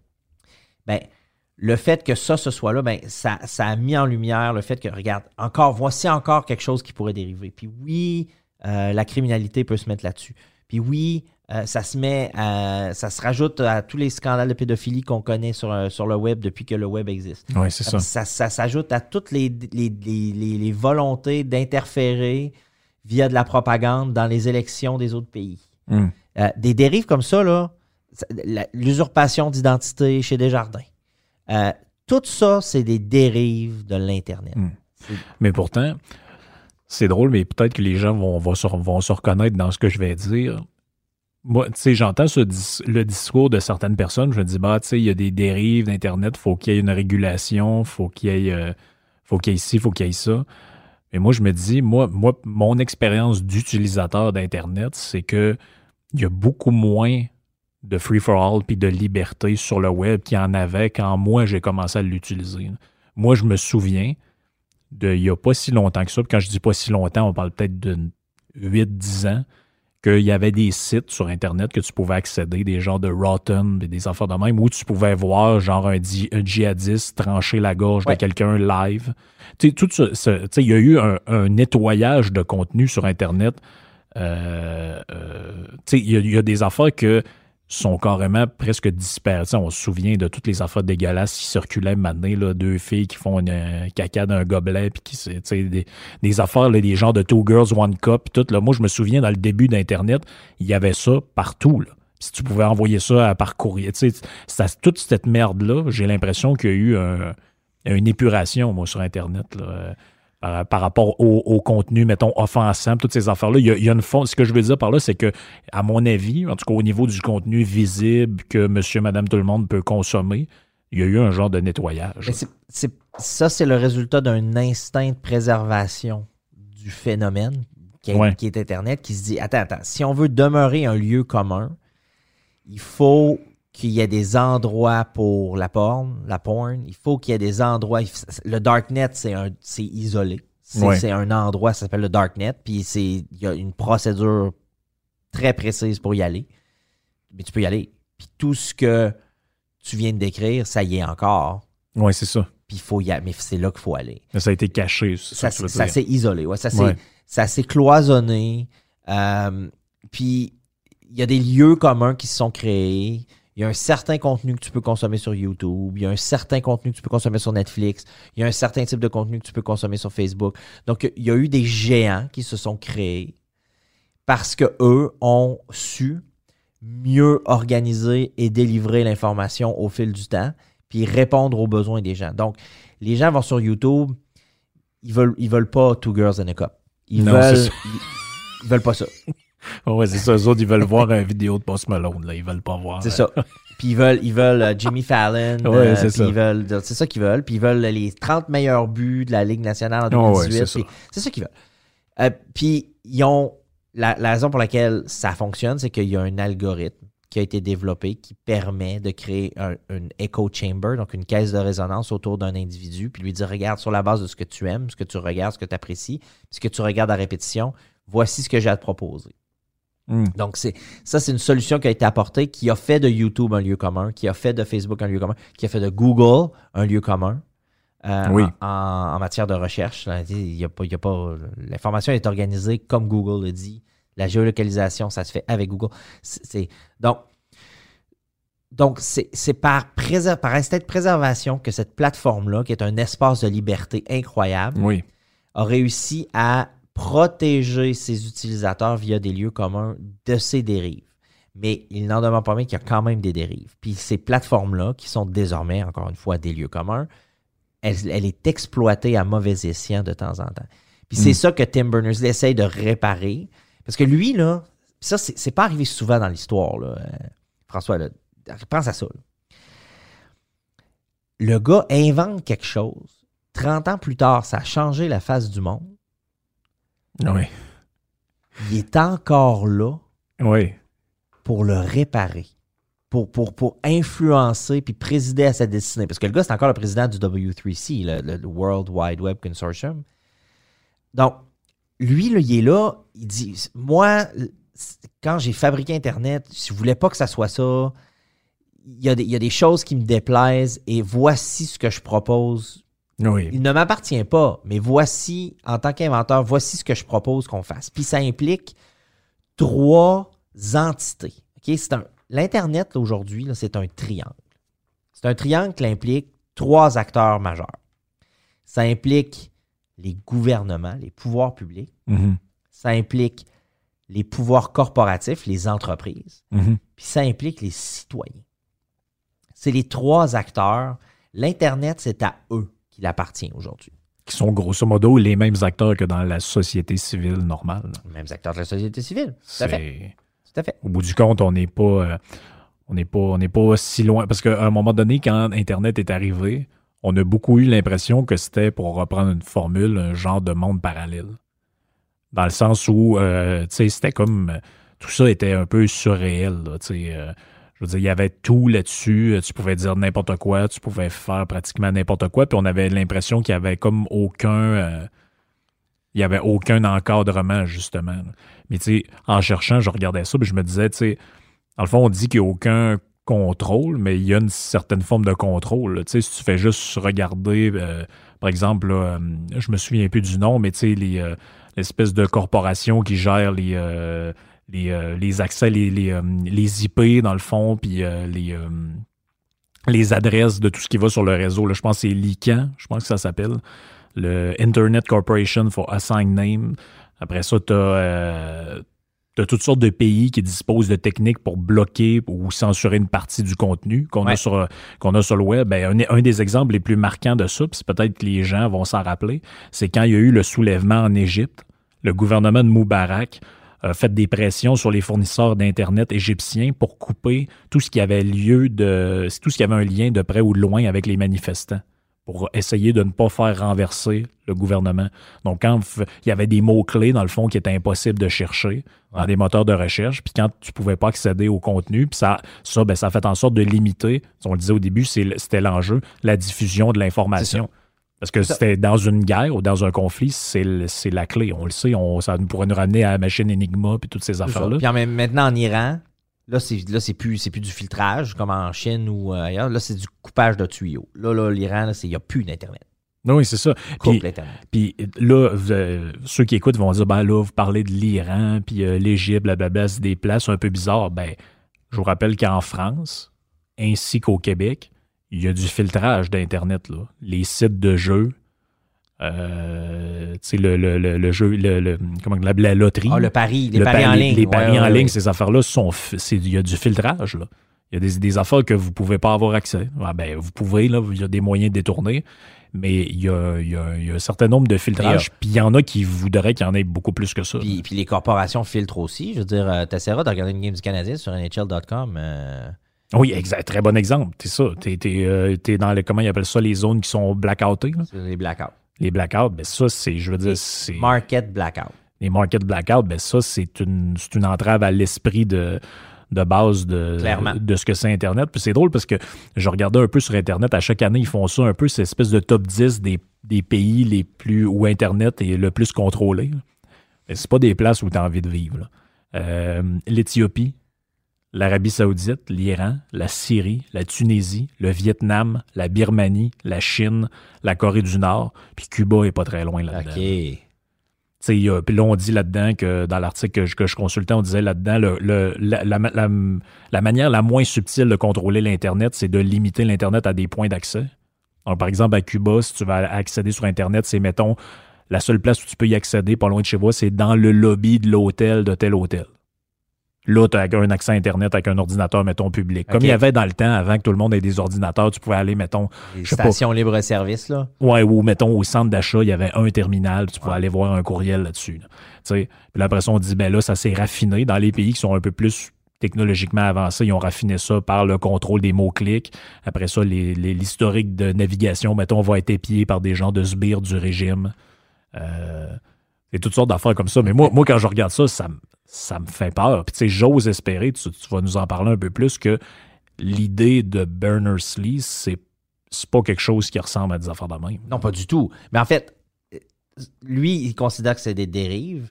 Ben, le fait que ça, ce soit là, ben, ça, ça a mis en lumière le fait que, regarde, encore, voici encore quelque chose qui pourrait dériver. Puis oui, euh, la criminalité peut se mettre là-dessus. Puis oui, euh, ça se met, à- ça se rajoute à tous les scandales de pédophilie qu'on connaît sur, euh, sur le web depuis que le web existe. Oui, c'est ça. Ça, ça s'ajoute à toutes les, les- les- volontés d'interférer via de la propagande dans les élections des autres pays. Hmm. Euh, des dérives comme ça, là, l'usurpation d'identité chez Desjardins. Euh, tout ça, c'est des dérives de l'Internet. Hmm. Mais pourtant, c'est drôle, mais peut-être que les gens vont, vont, se, vont se reconnaître dans ce que je vais dire. Moi, tu sais, j'entends le discours de certaines personnes. Je me dis, bah, tu sais, il y a des dérives d'Internet, faut qu'il y ait une régulation, faut qu'il y ait, euh, faut qu'il y ait ci, faut qu'il y ait ça. Mais moi, je me dis, moi, moi mon expérience d'utilisateur d'Internet, c'est que il y a beaucoup moins de free-for-all puis de liberté sur le web qu'il y en avait quand moi, j'ai commencé à l'utiliser. Moi, je me souviens de il n'y a pas si longtemps que ça. Puis quand je dis pas si longtemps, on parle peut-être de 8-10 ans, qu'il y avait des sites sur Internet que tu pouvais accéder, des genres de Rotten, des affaires de même, où tu pouvais voir genre un, djihadiste trancher la gorge de quelqu'un live. Tu sais, tout il y a eu un, nettoyage de contenu sur Internet. Euh, euh, tu sais, il y, a des affaires que sont carrément presque dispersés. On se souvient de toutes les affaires dégueulasses qui circulaient maintenant, là, deux filles qui font un caca d'un gobelet, puis qui, des, des affaires, des genres de Two Girls, One Cup, puis tout. Là. Moi, je me souviens, dans le début d'Internet, il y avait ça partout. Si tu pouvais envoyer ça par courrier, ça, toute cette merde-là, j'ai l'impression qu'il y a eu une épuration, moi, sur Internet. Par, rapport au, contenu, mettons, offensant, toutes ces affaires-là. Il, y a, une fond. Ce que je veux dire par là, c'est que, à mon avis, en tout cas au niveau du contenu visible que monsieur, madame, tout le monde peut consommer, il y a eu un genre de nettoyage. ça, c'est le résultat d'un instinct de préservation du phénomène qui est, qui est Internet, qui se dit attends, attends, si on veut demeurer un lieu commun, il faut qu'il y ait des endroits pour la porn, la porn. Il faut qu'il y ait des endroits. Le darknet, c'est un, c'est isolé. C'est, un endroit, ça s'appelle le darknet. Puis c'est, il y a une procédure très précise pour y aller. Mais tu peux y aller. Puis tout ce que tu viens de décrire, ça y est encore. Oui, c'est ça. Puis il faut y aller. Mais c'est là qu'il faut aller. ça a été caché. Ça, ça, s'est isolé. Ouais, ça, s'est, ça s'est cloisonné. Euh, puis il y a des lieux communs qui se sont créés il y a un certain contenu que tu peux consommer sur YouTube, il y a un certain contenu que tu peux consommer sur Netflix, il y a un certain type de contenu que tu peux consommer sur Facebook. Donc, il y a eu des géants qui se sont créés parce qu'eux ont su mieux organiser et délivrer l'information au fil du temps, puis répondre aux besoins des gens. Donc, les gens vont sur YouTube, ils veulent, ils veulent pas Two Girls and a Cup. Ils, veulent, ils veulent pas ça. ouais, c'est ça. Eux autres, ils veulent voir une vidéo de Post Malone. Là. Ils veulent pas voir. C'est ça. Puis ils veulent, ils veulent euh, Jimmy Fallon. ouais, euh, c'est ça. c'est ça qu'ils veulent. Puis ils veulent les 30 meilleurs buts de la Ligue nationale en 2018. c'est ça, qu'ils veulent. Euh, puis ils ont. La, raison pour laquelle ça fonctionne, c'est qu'il y a un algorithme qui a été développé qui permet de créer un, une echo chamber, donc une caisse de résonance autour d'un individu, puis lui dire regarde sur la base de ce que tu aimes, ce que tu regardes, ce que tu apprécies, ce que tu regardes à répétition, voici ce que j'ai à te proposer. Hmm. Donc, c'est ça, c'est une solution qui a été apportée, qui a fait de YouTube un lieu commun, qui a fait de Facebook un lieu commun, qui a fait de Google un lieu commun. Euh, en, matière de recherche. Il y a pas, pas, l'information est organisée comme Google le dit. La géolocalisation, ça se fait avec Google. C'est, donc, donc c'est, par, par instinct de préservation que cette plateforme-là, qui est un espace de liberté incroyable, a réussi à protéger ses utilisateurs via des lieux communs de ces dérives. Mais il n'en demeure pas moins qu'il y a quand même des dérives. Puis ces plateformes-là, qui sont désormais, encore une fois, des lieux communs, elle, est exploitée à mauvais escient de temps en temps. Puis c'est hmm. ça que Tim Berners-Lee essaye de réparer. Parce que lui, là, ça, c'est pas arrivé souvent dans l'histoire, là. Euh, François, là, pense à ça. Le gars invente quelque chose. 30 ans plus tard, ça a changé la face du monde. Oui. Il est encore là oui. pour le réparer, pour, pour, pour influencer puis présider à sa destinée. Parce que le gars, c'est encore le président du W3C, le, World Wide Web Consortium. Donc, lui, il est là, il dit Moi, quand j'ai fabriqué Internet, je ne voulais pas que ça soit ça. Il y, a des, il y a des choses qui me déplaisent et voici ce que je propose il ne m'appartient pas, mais voici, en tant qu'inventeur, voici ce que je propose qu'on fasse. Puis ça implique trois entités. L'Internet, aujourd'hui, c'est un triangle. C'est un triangle qui implique trois acteurs majeurs. Ça implique les gouvernements, les pouvoirs publics. Mm-hmm. Ça implique les pouvoirs corporatifs, les entreprises. Mm-hmm. Puis ça implique les citoyens. C'est les trois acteurs. L'Internet, c'est à eux qu'il appartient aujourd'hui. Qui sont grosso modo les mêmes acteurs que dans la société civile normale. Les mêmes acteurs de la société civile. Tout à fait. Tout à fait. Au bout du compte, on n'est pas, euh, on n'est pas, on n'est pas si loin. Parce qu'à un moment donné, quand Internet est arrivé, on a beaucoup eu l'impression que c'était, pour reprendre une formule, un genre de monde parallèle. Dans le sens où, euh, tu sais, c'était comme. Tout ça était un peu surréel. Tu sais, euh, je veux dire, il y avait tout là-dessus. Tu pouvais dire n'importe quoi, tu pouvais faire pratiquement n'importe quoi. Puis on avait l'impression qu'il y avait comme aucun. Euh, Il n'y avait aucun encadrement, justement. Mais tu sais, en cherchant, je regardais ça, puis je me disais, tu sais, dans le fond, on dit qu'il n'y a aucun contrôle, mais il y a une certaine forme de contrôle. Tu sais, si tu fais juste regarder, euh, par exemple, là, euh, je me souviens plus du nom, mais tu sais, les, euh, l'espèce de corporation qui gère les, euh, les, euh, les accès, les, les, euh, les IP, dans le fond, puis euh, les, les adresses de tout ce qui va sur le réseau. Là, je pense que c'est l'ICANN, je pense que ça s'appelle. Le Internet Corporation for Assigned Name. Après ça, tu as, toutes sortes de pays qui disposent de techniques pour bloquer ou censurer une partie du contenu qu'on Ouais. a, sur, a sur le web. Ben, un, un des exemples les plus marquants de ça, puis peut-être que les gens vont s'en rappeler, c'est quand il y a eu le soulèvement en Égypte. Le gouvernement de Moubarak a fait des pressions sur les fournisseurs d'Internet égyptiens pour couper tout ce qui avait lieu de. tout ce qui avait un lien de près ou de loin avec les manifestants pour essayer de ne pas faire renverser le gouvernement. Donc, quand il y avait des mots-clés, dans le fond, qui étaient impossibles de chercher dans des moteurs de recherche, puis quand tu pouvais pas accéder au contenu, puis ça, ça, ben, ça a fait en sorte de limiter, on le disait au début, c'était l'enjeu, la diffusion de l'information. Parce que c'était dans une guerre ou dans un conflit, c'est la clé. On le sait, on, ça nous pourrait nous ramener à la machine Enigma puis toutes ces affaires-là. Puis maintenant en Iran, là, c'est plus, plus du filtrage comme en Chine ou euh, ailleurs. Là, c'est du coupage de tuyaux. Là, là, l'Iran, il n'y a plus d'Internet. Oui, c'est ça. Coupe Puis, l'Internet. Puis là, euh, ceux qui écoutent vont dire, ben là, vous parlez de l'Iran, puis euh, l'Égypte, blablabla, c'est des places un peu bizarres. Ben, je vous rappelle qu'en France, ainsi qu'au Québec, il y a du filtrage d'Internet. là. Les sites de jeux, euh, tu le, le, le, le jeu, le, le- comment, la, la loterie. Ah, le pari, les le paris en ligne. Les paris Ouais, en ouais, ligne, ouais. ces affaires-là, sont, il y a du filtrage. Là. Il y a des, des affaires que vous ne pouvez pas avoir accès. Ah, ben, vous pouvez, là, il y a des moyens de détourner, mais il y a, il y a- il y a un certain nombre de filtrages, puis il y en a qui voudraient qu'il y en ait beaucoup plus que ça. Puis, puis les corporations filtrent aussi. Je veux dire, euh, t'essaieras de regarder une game du Canadien sur NHL.com. euh, Oui, exact. Très bon exemple. C'est ça. T'es, t'es, euh, dans les, comment ils appellent ça, les zones qui sont blackoutées. là? c'est les blackouts. Les blackouts, ben ça, c'est, je veux dire, c'est... Market blackout. les market blackout, ben ça, c'est une, c'est une entrave à l'esprit de, de base de, Clairement. de ce que c'est Internet. Puis c'est drôle parce que je regardais un peu sur Internet, à chaque année, ils font ça un peu, cette espèce de top 10 des, des pays les plus où Internet est le plus contrôlé. Mais c'est pas des places où tu as envie de vivre. là. Euh, L'Éthiopie, l'Arabie Saoudite, l'Iran, la Syrie, la Tunisie, le Vietnam, la Birmanie, la Chine, la Corée du Nord, puis Cuba est pas très loin là-dedans. Puis là, on dit là-dedans que dans l'article que je, que je consultais, on disait là-dedans le, le- la, la- la- la manière la moins subtile de contrôler l'Internet, c'est de limiter l'Internet à des points d'accès. Par exemple, à Cuba, si tu vas accéder sur Internet, c'est, mettons, la seule place où tu peux y accéder, pas loin de chez moi, c'est dans le lobby de l'hôtel de tel hôtel. Là, tu as un accès Internet avec un ordinateur, mettons, public. Comme il y avait dans le temps, avant que tout le monde ait des ordinateurs, tu pouvais aller, mettons, Les Je sais pas. stations libre-service, là. Ouais, ou mettons au centre d'achat, il y avait un terminal, tu pouvais aller voir un courriel là-dessus. là. Tu sais. Puis là, après ça, on dit, ben là, ça s'est raffiné. Dans les pays qui sont un peu plus technologiquement avancés, ils ont raffiné ça par le contrôle des mots-clics. Après ça, les- les- l'historique de navigation, mettons, va être épié par des gens de sbires du régime. Euh, et toutes sortes d'affaires comme ça. Mais moi, moi quand je regarde ça, ça, me- ça me fait peur. Puis tu sais, j'ose espérer, tu, vas nous en parler un peu plus, que l'idée de Berners-Lee, c'est c'est pas quelque chose qui ressemble à des affaires de. Non, pas du tout. Mais en fait, lui, il considère que c'est des dérives.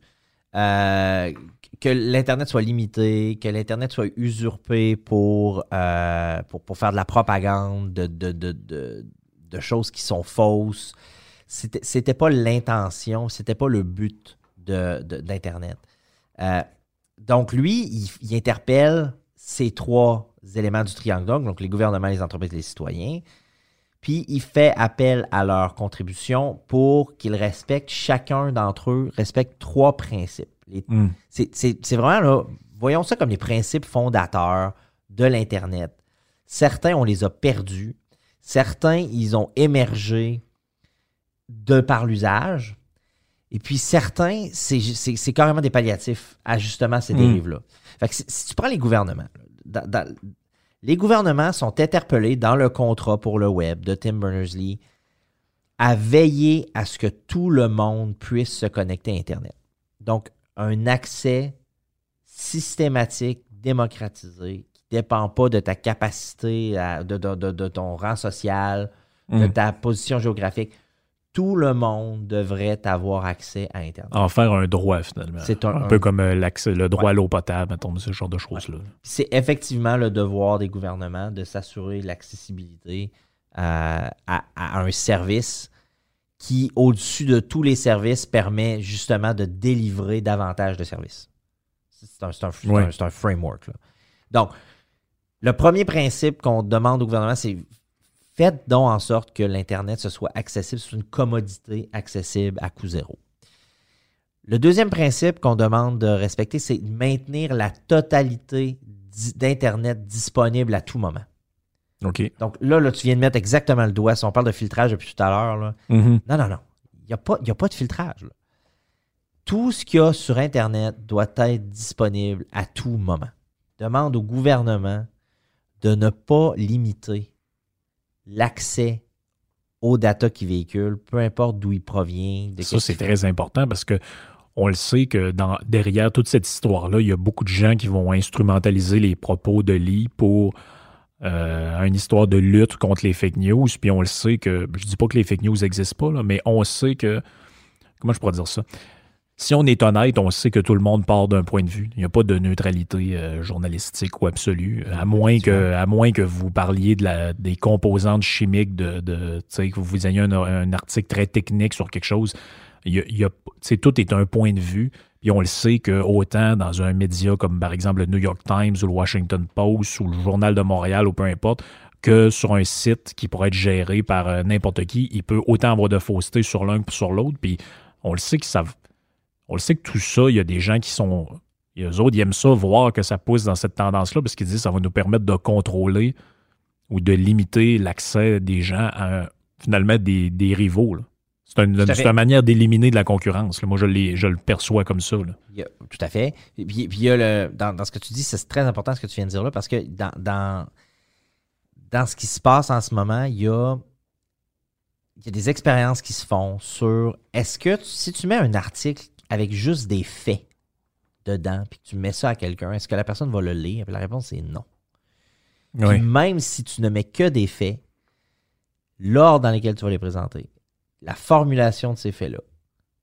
euh, que l'Internet soit limité, que l'Internet soit usurpé pour, euh, pour, pour faire de la propagande, de, de, de, de, de choses qui sont fausses. C'était pas l'intention, c'était pas le but de- d'Internet. Euh, donc, lui, il, il interpelle ces trois éléments du triangle donc les gouvernements, les entreprises, les citoyens. Puis il fait appel à leur contribution pour qu'ils respectent, chacun d'entre eux respecte trois principes. Hmm. c'est vraiment là, voyons ça comme les principes fondateurs de l'Internet. Certains, on les a perdus. Certains, ils ont émergé de par l'usage. Et puis certains, c'est, carrément des palliatifs à justement ces Mm. dérives-là. Fait que si, si tu prends les gouvernements, là, dans- dans- les gouvernements sont interpellés dans le contrat pour le web de Tim Berners-Lee à veiller à ce que tout le monde puisse se connecter à Internet. Donc, un accès systématique, démocratisé, qui ne dépend pas de ta capacité, à- de, de- de- de ton rang social, de Mm. ta position géographique. Tout le monde devrait avoir accès à Internet. En faire un droit, finalement. C'est un, un- peu un- comme euh, l'accès, le droit Ouais. à l'eau potable, mettons, ce genre de choses-là. C'est effectivement le devoir des gouvernements de s'assurer l'accessibilité à, à- à un service qui, au-dessus de tous les services, permet justement de délivrer davantage de services. C'est un, Ouais. framework. là. Donc, le premier principe qu'on demande au gouvernement, c'est faites donc en sorte que l'Internet ce soit accessible, c'est une commodité accessible à coût zéro. Le deuxième principe qu'on demande de respecter, c'est de maintenir la totalité di- d'Internet disponible à tout moment. OK. Donc là, là, tu viens de mettre exactement le doigt. Si on parle de filtrage depuis tout à l'heure, Mhm. non, non, non. Il n'y a, pas- y a pas de filtrage. là. Tout ce qu'il y a sur Internet doit être disponible à tout moment. Demande au gouvernement de ne pas limiter l'accès aux data qu'il véhicule, peu importe d'où il provient. De Ça, c'est très important parce que on le sait que dans, derrière toute cette histoire-là, il y a beaucoup de gens qui vont instrumentaliser les propos de Lee pour euh, une histoire de lutte contre les fake news. Puis on le sait que, je dis pas que les fake news n'existent pas, là, mais on sait que, comment je pourrais dire ça? Si on est honnête, on sait que tout le monde part d'un point de vue. Il n'y a pas de neutralité euh, journalistique ou absolue, à moins que, à moins que vous parliez de la, des composantes chimiques de, que vous ayez un, un article très technique sur quelque chose. Il y a, il y a- tu sais, tout est un point de vue. Puis on le sait que autant dans un média comme par exemple le New York Times ou le Washington Post ou le Journal de Montréal ou peu importe, que sur un site qui pourrait être géré par euh, n'importe qui, il peut autant avoir de fausseté sur l'un que sur l'autre. Puis on le sait que ça, on le sait que tout ça, il y a des gens qui sont, et eux autres, ils aiment ça voir que ça pousse dans cette tendance-là parce qu'ils disent que ça va nous permettre de contrôler ou de limiter l'accès des gens à finalement des, des rivaux. là. C'est une, une manière d'éliminer de la concurrence. là. Moi, je, je le perçois comme ça. là. Il y a- tout à fait. Et puis, puis il y a le, dans, dans ce que tu dis, c'est très important ce que tu viens de dire là, parce que dans, dans, dans ce qui se passe en ce moment, il y a, il y a des expériences qui se font sur est-ce que tu- si tu mets un article avec juste des faits dedans, puis que tu mets ça à quelqu'un, est-ce que la personne va le lire? Puis la réponse est non. Puis même si tu ne mets que des faits, l'ordre dans lequel tu vas les présenter, la formulation de ces faits-là,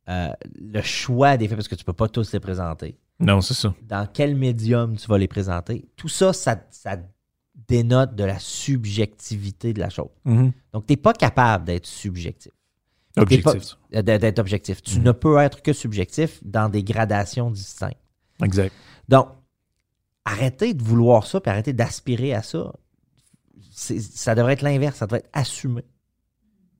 euh, le choix des faits, parce que tu ne peux pas tous les présenter, Non, c'est ça. dans quel médium tu vas les présenter, tout ça, ça, ça dénote de la subjectivité de la chose. Mhm. Donc, tu n'es pas capable d'être subjectif, Objectif. euh, d'être objectif. Tu Mhm. ne peux être que subjectif dans des gradations distinctes. Exact. Donc, arrêtez de vouloir ça, puis arrêtez d'aspirer à ça. Ça devrait être l'inverse, ça devrait être assumé.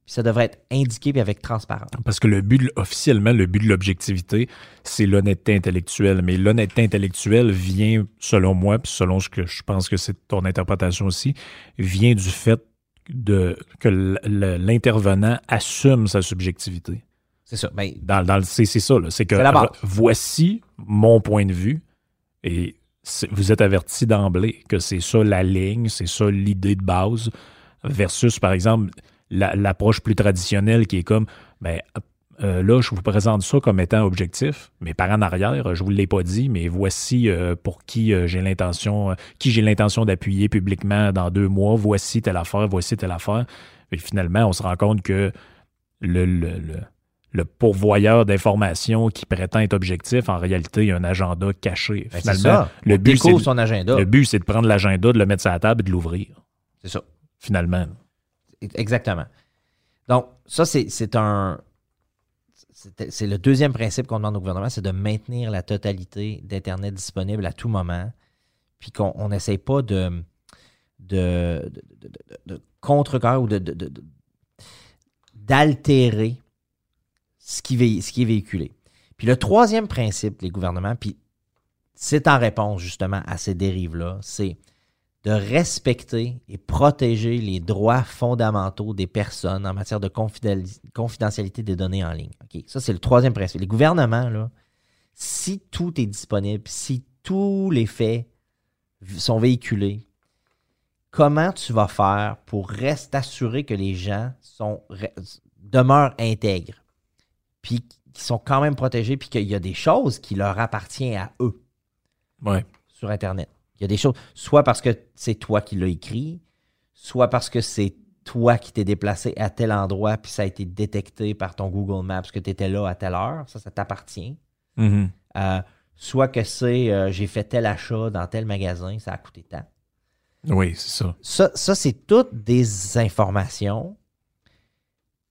Puis ça devrait être indiqué puis avec transparence. Parce que le but, de- officiellement, le but de l'objectivité, c'est l'honnêteté intellectuelle. Mais l'honnêteté intellectuelle vient, selon moi, puis selon ce que je pense que c'est ton interprétation aussi, vient du fait de, que l'intervenant assume sa subjectivité. C'est ça. Ben, Dans, c'est, ça, c'est que voici mon point de vue et vous êtes averti d'emblée que c'est ça la ligne, c'est ça l'idée de base, versus, par exemple, la- l'approche plus traditionnelle qui est comme, ben, euh, là, je vous présente ça comme étant objectif, mais par en arrière, je vous l'ai pas dit, mais voici euh, pour qui euh, j'ai l'intention, qui j'ai l'intention d'appuyer publiquement dans deux mois, voici telle affaire, voici telle affaire. Et finalement, on se rend compte que le, le- le- le pourvoyeur d'informations qui prétend être objectif, en réalité, il y a un agenda caché. ben, c'est Finalement, ça. le On but, c'est- son agenda. le but, c'est de prendre l'agenda, de le mettre sur la table et de l'ouvrir, C'est ça. finalement. Exactement. Donc, ça, c'est c'est un. C'est- le deuxième principe qu'on demande au gouvernement, c'est de maintenir la totalité d'Internet disponible à tout moment, puis qu'on n'essaye pas de, de, de, de- de- contrecarrer ou d'altérer ce, qui vé- ce qui est véhiculé. Puis le troisième principe, les gouvernements, puis c'est en réponse justement à ces dérives-là, c'est de respecter et protéger les droits fondamentaux des personnes en matière de confidentialité des données en ligne. Ça, c'est le troisième principe. Les gouvernements, là, si tout est disponible, si tous les faits sont véhiculés, comment tu vas faire pour rester assuré que les gens sont, re- demeurent intègres, puis qu'ils sont quand même protégés, puis qu'il y a des choses qui leur appartiennent à eux? Ouais. sur Internet. Il y a des choses, soit parce que c'est toi qui l'as écrit, soit parce que c'est toi qui t'es déplacé à tel endroit, puis ça a été détecté par ton Google Maps que tu étais là à telle heure. Ça, ça t'appartient. Mhm. Euh, soit que c'est euh, j'ai fait tel achat dans tel magasin, ça a coûté tant. Oui, c'est ça. Ça, ça c'est toutes des informations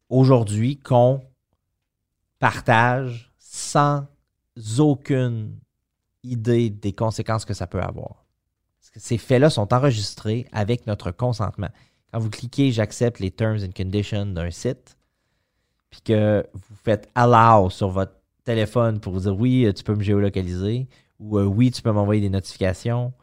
aujourd'hui qu'on partage sans aucune idée des conséquences que ça peut avoir. Ces faits-là sont enregistrés avec notre consentement. Quand vous cliquez J'accepte les terms and conditions d'un site, puis que vous faites Allow sur votre téléphone pour vous dire oui, tu peux me géolocaliser, ou euh, oui, tu peux m'envoyer des notifications,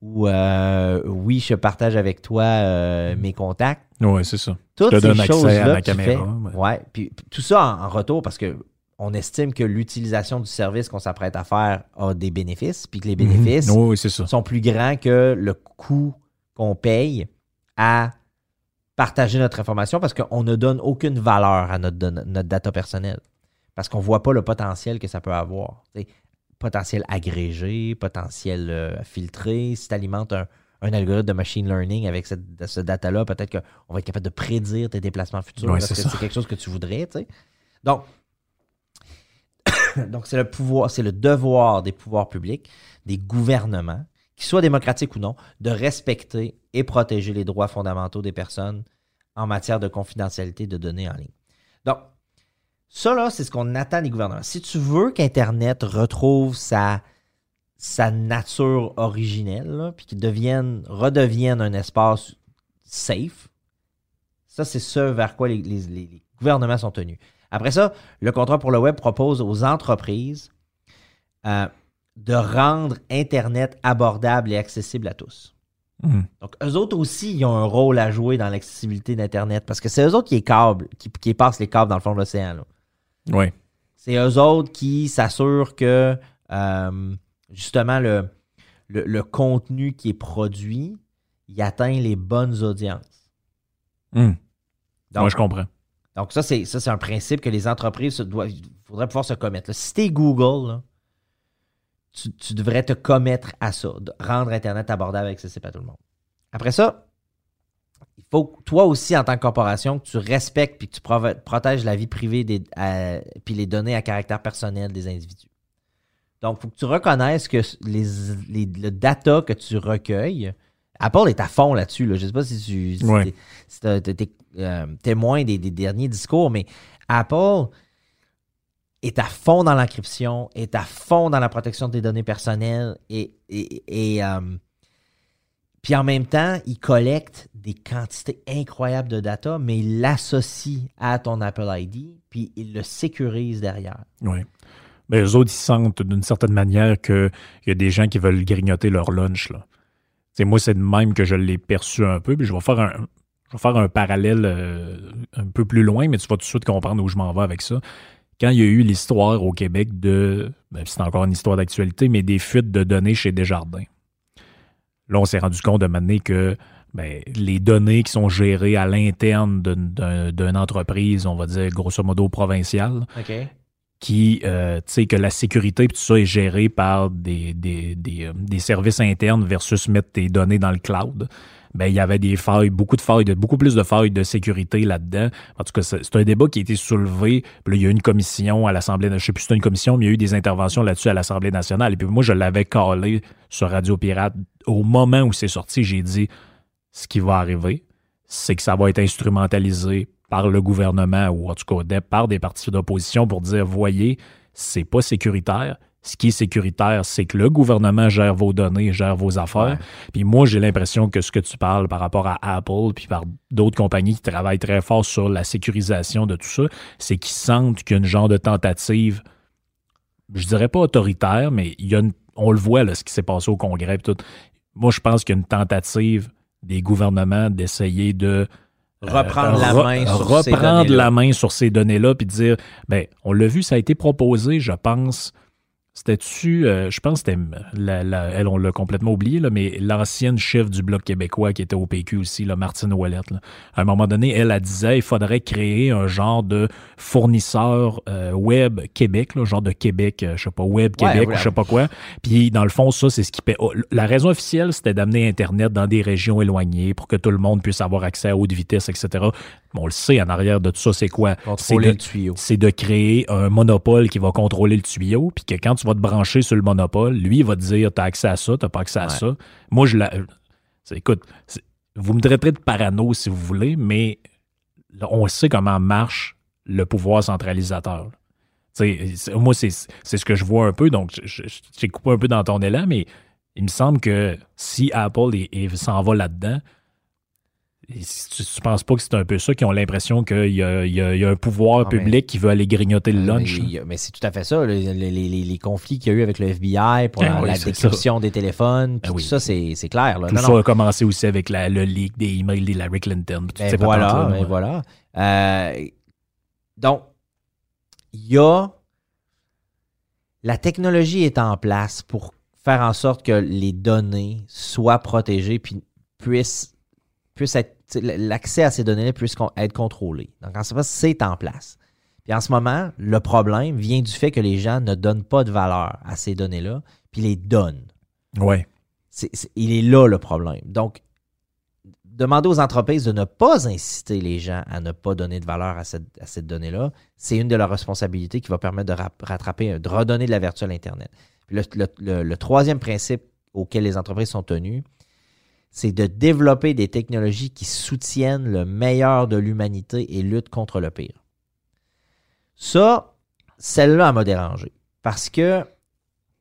ou euh, oui, je partage avec toi euh, mes contacts. Oui, c'est ça. Toutes Je te ces donne accès à tu caméra, fais, ouais. ouais, puis, puis tout ça en, en retour parce que on estime que l'utilisation du service qu'on s'apprête à faire a des bénéfices, puis que les bénéfices Mhm. Oui, ça. sont plus grands que le coût qu'on paye à partager notre information parce qu'on ne donne aucune valeur à notre, notre data personnelle. Parce qu'on ne voit pas le potentiel que ça peut avoir. Potentiel agrégé, potentiel euh, filtré. Si tu alimentes un, un algorithme de machine learning avec cette, ce data-là, peut-être qu'on va être capable de prédire tes déplacements futurs Ouais, parce que c'est quelque chose que tu voudrais. tu sais. Donc, donc c'est le pouvoir, c'est le devoir des pouvoirs publics, des gouvernements, qu'ils soient démocratiques ou non, de respecter et protéger les droits fondamentaux des personnes en matière de confidentialité de données en ligne. Donc, ça, là, c'est ce qu'on attend des gouvernements. Si tu veux qu'Internet retrouve sa, nature originelle, puis qu'il devienne, redevienne un espace safe, ça, c'est ce vers quoi les gouvernements sont tenus. Après ça, le contrat pour le web propose aux entreprises euh, de rendre Internet abordable et accessible à tous. Mhm. Donc, eux autres aussi, ils ont un rôle à jouer dans l'accessibilité d'Internet parce que c'est eux autres qui, passent les câbles dans le fond de l'océan. Oui. C'est eux autres qui s'assurent que, euh, justement, le, le, le contenu qui est produit, il atteint les bonnes audiences. Donc, Moi, je comprends. Donc ça, c'est ça, c'est un principe que les entreprises se doivent, faudrait pouvoir se commettre. Si t'es Google, tu, tu devrais te commettre à ça, rendre Internet abordable et accessible à tout le monde. Après ça, il faut toi aussi, en tant que corporation, que tu respectes puis que tu protèges la vie privée des, puis les données à caractère personnel des individus. Donc, il faut que tu reconnaisses que les, les- le data que tu recueilles, Apple est à fond là-dessus. Là. Je ne sais pas si tu si Ouais. t'es, euh, témoin des, des derniers discours, mais Apple est à fond dans l'encryption, est à fond dans la protection des données personnelles et, et, et, euh, puis en même temps, il collecte des quantités incroyables de data, mais il l'associe à ton Apple ID, puis il le sécurise derrière. Oui. Mais eux autres, ils sentent d'une certaine manière qu'il y a des gens qui veulent grignoter leur lunch. Là. Sais, moi, c'est de même que je l'ai perçu un peu. Puis je vais faire un, je vais faire un parallèle euh, un peu plus loin, mais tu vas tout de suite comprendre où je m'en vais avec ça. Quand il y a eu l'histoire au Québec de, ben, c'est encore une histoire d'actualité, mais des fuites de données chez Desjardins. Là, on s'est rendu compte de manière que ben, les données qui sont gérées à l'interne d'une- d'un- d'une entreprise, on va dire grosso modo provinciale? Qui, euh, tu sais, que la sécurité puis tout ça est géré par des, des, des, euh, des services internes versus mettre tes données dans le cloud. Ben, il y avait des failles, beaucoup de failles, beaucoup plus de failles de sécurité là-dedans. En tout cas, c'est c'est un débat qui a été soulevé. Là, il y a eu une commission à l'Assemblée, je sais plus si c'était une commission, mais il y a eu des interventions là-dessus à l'Assemblée nationale. Et puis moi, je l'avais calé sur Radio Pirate. Au moment où c'est sorti, j'ai dit, ce qui va arriver, c'est que ça va être instrumentalisé par le gouvernement ou en tout cas DEP, par des partis d'opposition pour dire voyez, c'est pas sécuritaire. Ce qui est sécuritaire, c'est que le gouvernement gère vos données, gère vos affaires. Ouais. Puis moi, j'ai l'impression que ce que tu parles par rapport à Apple, puis par d'autres compagnies qui travaillent très fort sur la sécurisation de tout ça, c'est qu'ils sentent qu'il y a une genre de tentative, je dirais pas autoritaire, mais il y a une- on le voit, là, ce qui s'est passé au Congrès. tout. Moi, je pense qu'il y a une tentative des gouvernements d'essayer de Reprendre euh, la re- main sur ces reprendre données-là. la main sur ces données-là, puis dire, ben, on l'a vu, ça a été proposé, je pense, C'était-tu, euh, je pense que c'était, la, la- elle, on l'a complètement oublié, là, mais l'ancienne chef du Bloc québécois qui était au PQ aussi, là, Martine Ouellette. là. À un moment donné, elle, elle disait il faudrait créer un genre de fournisseur euh, web Québec, là, genre de Québec, euh, je sais pas, web Québec ouais. ou je sais pas quoi. Puis, dans le fond, ça, c'est ce qui paie. oh, La raison officielle, c'était d'amener Internet dans des régions éloignées pour que tout le monde puisse avoir accès à haute vitesse, etc. Bon, on le sait, en arrière de tout ça, c'est quoi? C'est de- le tuyau. c'est de créer un monopole qui va contrôler le tuyau, puis que quand tu vas te brancher sur le monopole, lui, il va te dire t'as accès à ça, t'as pas accès à Ouais. ça. Moi, je la. c'est- Écoute, vous me traiterez de parano si vous voulez, mais on sait comment marche le pouvoir centralisateur. moi, c'est ce que je vois un peu, donc je- je- coupé un peu dans ton élan, mais il me semble que si Apple s'en va là-dedans, tu, tu penses pas que c'est un peu ça qui ont l'impression qu'il y a, y y un pouvoir Non, mais- public qui veut aller grignoter le Mais, lunch? a- mais c'est tout à fait ça. Les, les- les- les conflits qu'il y a eu avec le FBI pour Ben la, oui, la des téléphones, Ben tout oui. ça, c'est clair. là. Tout Non, ça non. a commencé aussi avec la- le leak des emails d'Hillary Clinton. Ben voilà, ben ouais. voilà. Euh, donc, il y a. La technologie est en place pour faire en sorte que les données soient protégées puis puissent, puissent être. L'accès à ces données-là puisse être contrôlé. Donc, en ce moment, c'est en place. Puis en ce moment, le problème vient du fait que les gens ne donnent pas de valeur à ces données-là, puis les donnent. C'est- il est là le problème. Donc, demander aux entreprises de ne pas inciter les gens à ne pas donner de valeur à cette, à cette donnée-là, c'est une de leurs responsabilités qui va permettre de rap- rattraper, de redonner de la vertu à l'Internet. Puis Le, le- le- le troisième principe auquel les entreprises sont tenues, c'est de développer des technologies qui soutiennent le meilleur de l'humanité et luttent contre le pire. Ça, celle-là, elle m'a dérangé. Parce que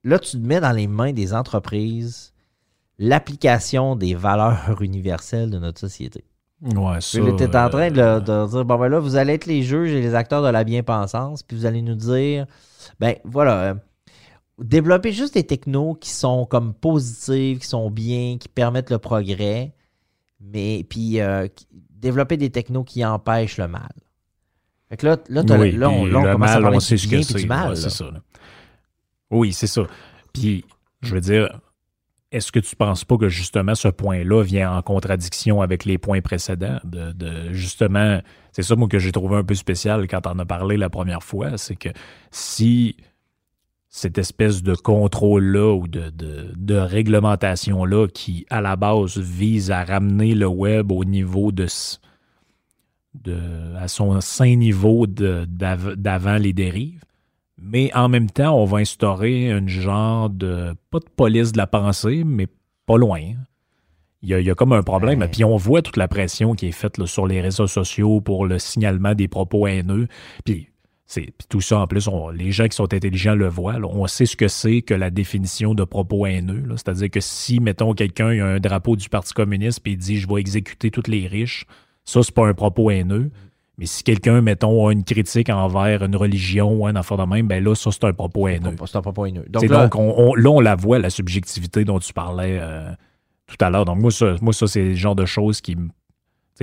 là, tu te mets dans les mains des entreprises l'application des valeurs universelles de notre société. Ouais, ça. Tu es en train de, euh, de dire, bon ben là, vous allez être les juges et les acteurs de la bien-pensance, puis vous allez nous dire, ben voilà, euh, développer juste des technos qui sont comme positives, qui sont bien, qui permettent le progrès, mais puis euh, développer des technos qui empêchent le mal. Fait que là, là, oui, là, on, là, on à parler du bien c'est. du mal. Ouais, c'est là. ça. Oui, c'est ça. Puis, je veux dire, est-ce que tu penses pas que justement ce point-là vient en contradiction avec les points précédents? De, de- justement, c'est ça, moi, que j'ai trouvé un peu spécial quand on a parlé la première fois, c'est que si cette espèce de contrôle-là ou de, de, de réglementation-là qui, à la base, vise à ramener le web au niveau de, à son sain niveau d'avant les dérives, mais en même temps, on va instaurer un genre de, pas de police de la pensée, mais pas loin. Il y a, il y a comme un problème. Ouais. Puis on voit toute la pression qui est faite là, sur les réseaux sociaux pour le signalement des propos haineux. Puis, puis tout ça, en plus, on- les gens qui sont intelligents le voient. là. On sait ce que c'est que la définition de propos haineux. C'est-à-dire que si, mettons, quelqu'un il a un drapeau du Parti communiste et il dit « je vais exécuter tous les riches », ça, c'est pas un propos haineux. Mais si quelqu'un, mettons, a une critique envers une religion ou un enfant de même, ben là, ça, c'est un propos haineux. C'est un propos haineux. Donc, là, donc on, on- là, on la voit, la subjectivité dont tu parlais euh, tout à l'heure. Donc, moi, ça, moi, ça c'est le genre de choses qui me.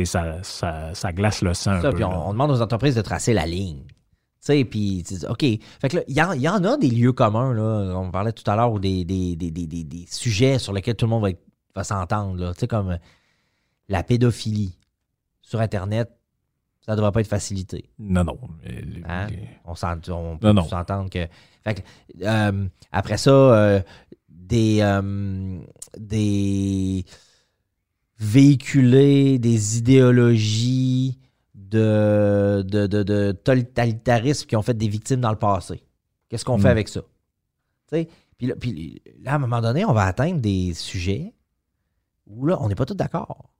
Ça, ça, ça glace le sang un peu. puis on demande aux entreprises de tracer la ligne. Tu sais, puis, OK. Fait que là, il y, en- il y en a des lieux communs, là. On parlait tout à l'heure, des, des, des, des, des- des sujets sur lesquels tout le monde va, s'entendre, là. Tu sais, comme la pédophilie sur Internet, ça ne devrait pas être facilité. Non, non. Hein? On on peut s'entendre que. Fait que, euh, après ça, euh, des, euh, des véhiculer des idéologies de, de, de, de totalitarisme qui ont fait des victimes dans le passé. Qu'est-ce qu'on fait Mm. avec ça? Puis là, puis là, à un moment donné, on va atteindre des sujets où là, on n'est pas tous d'accord.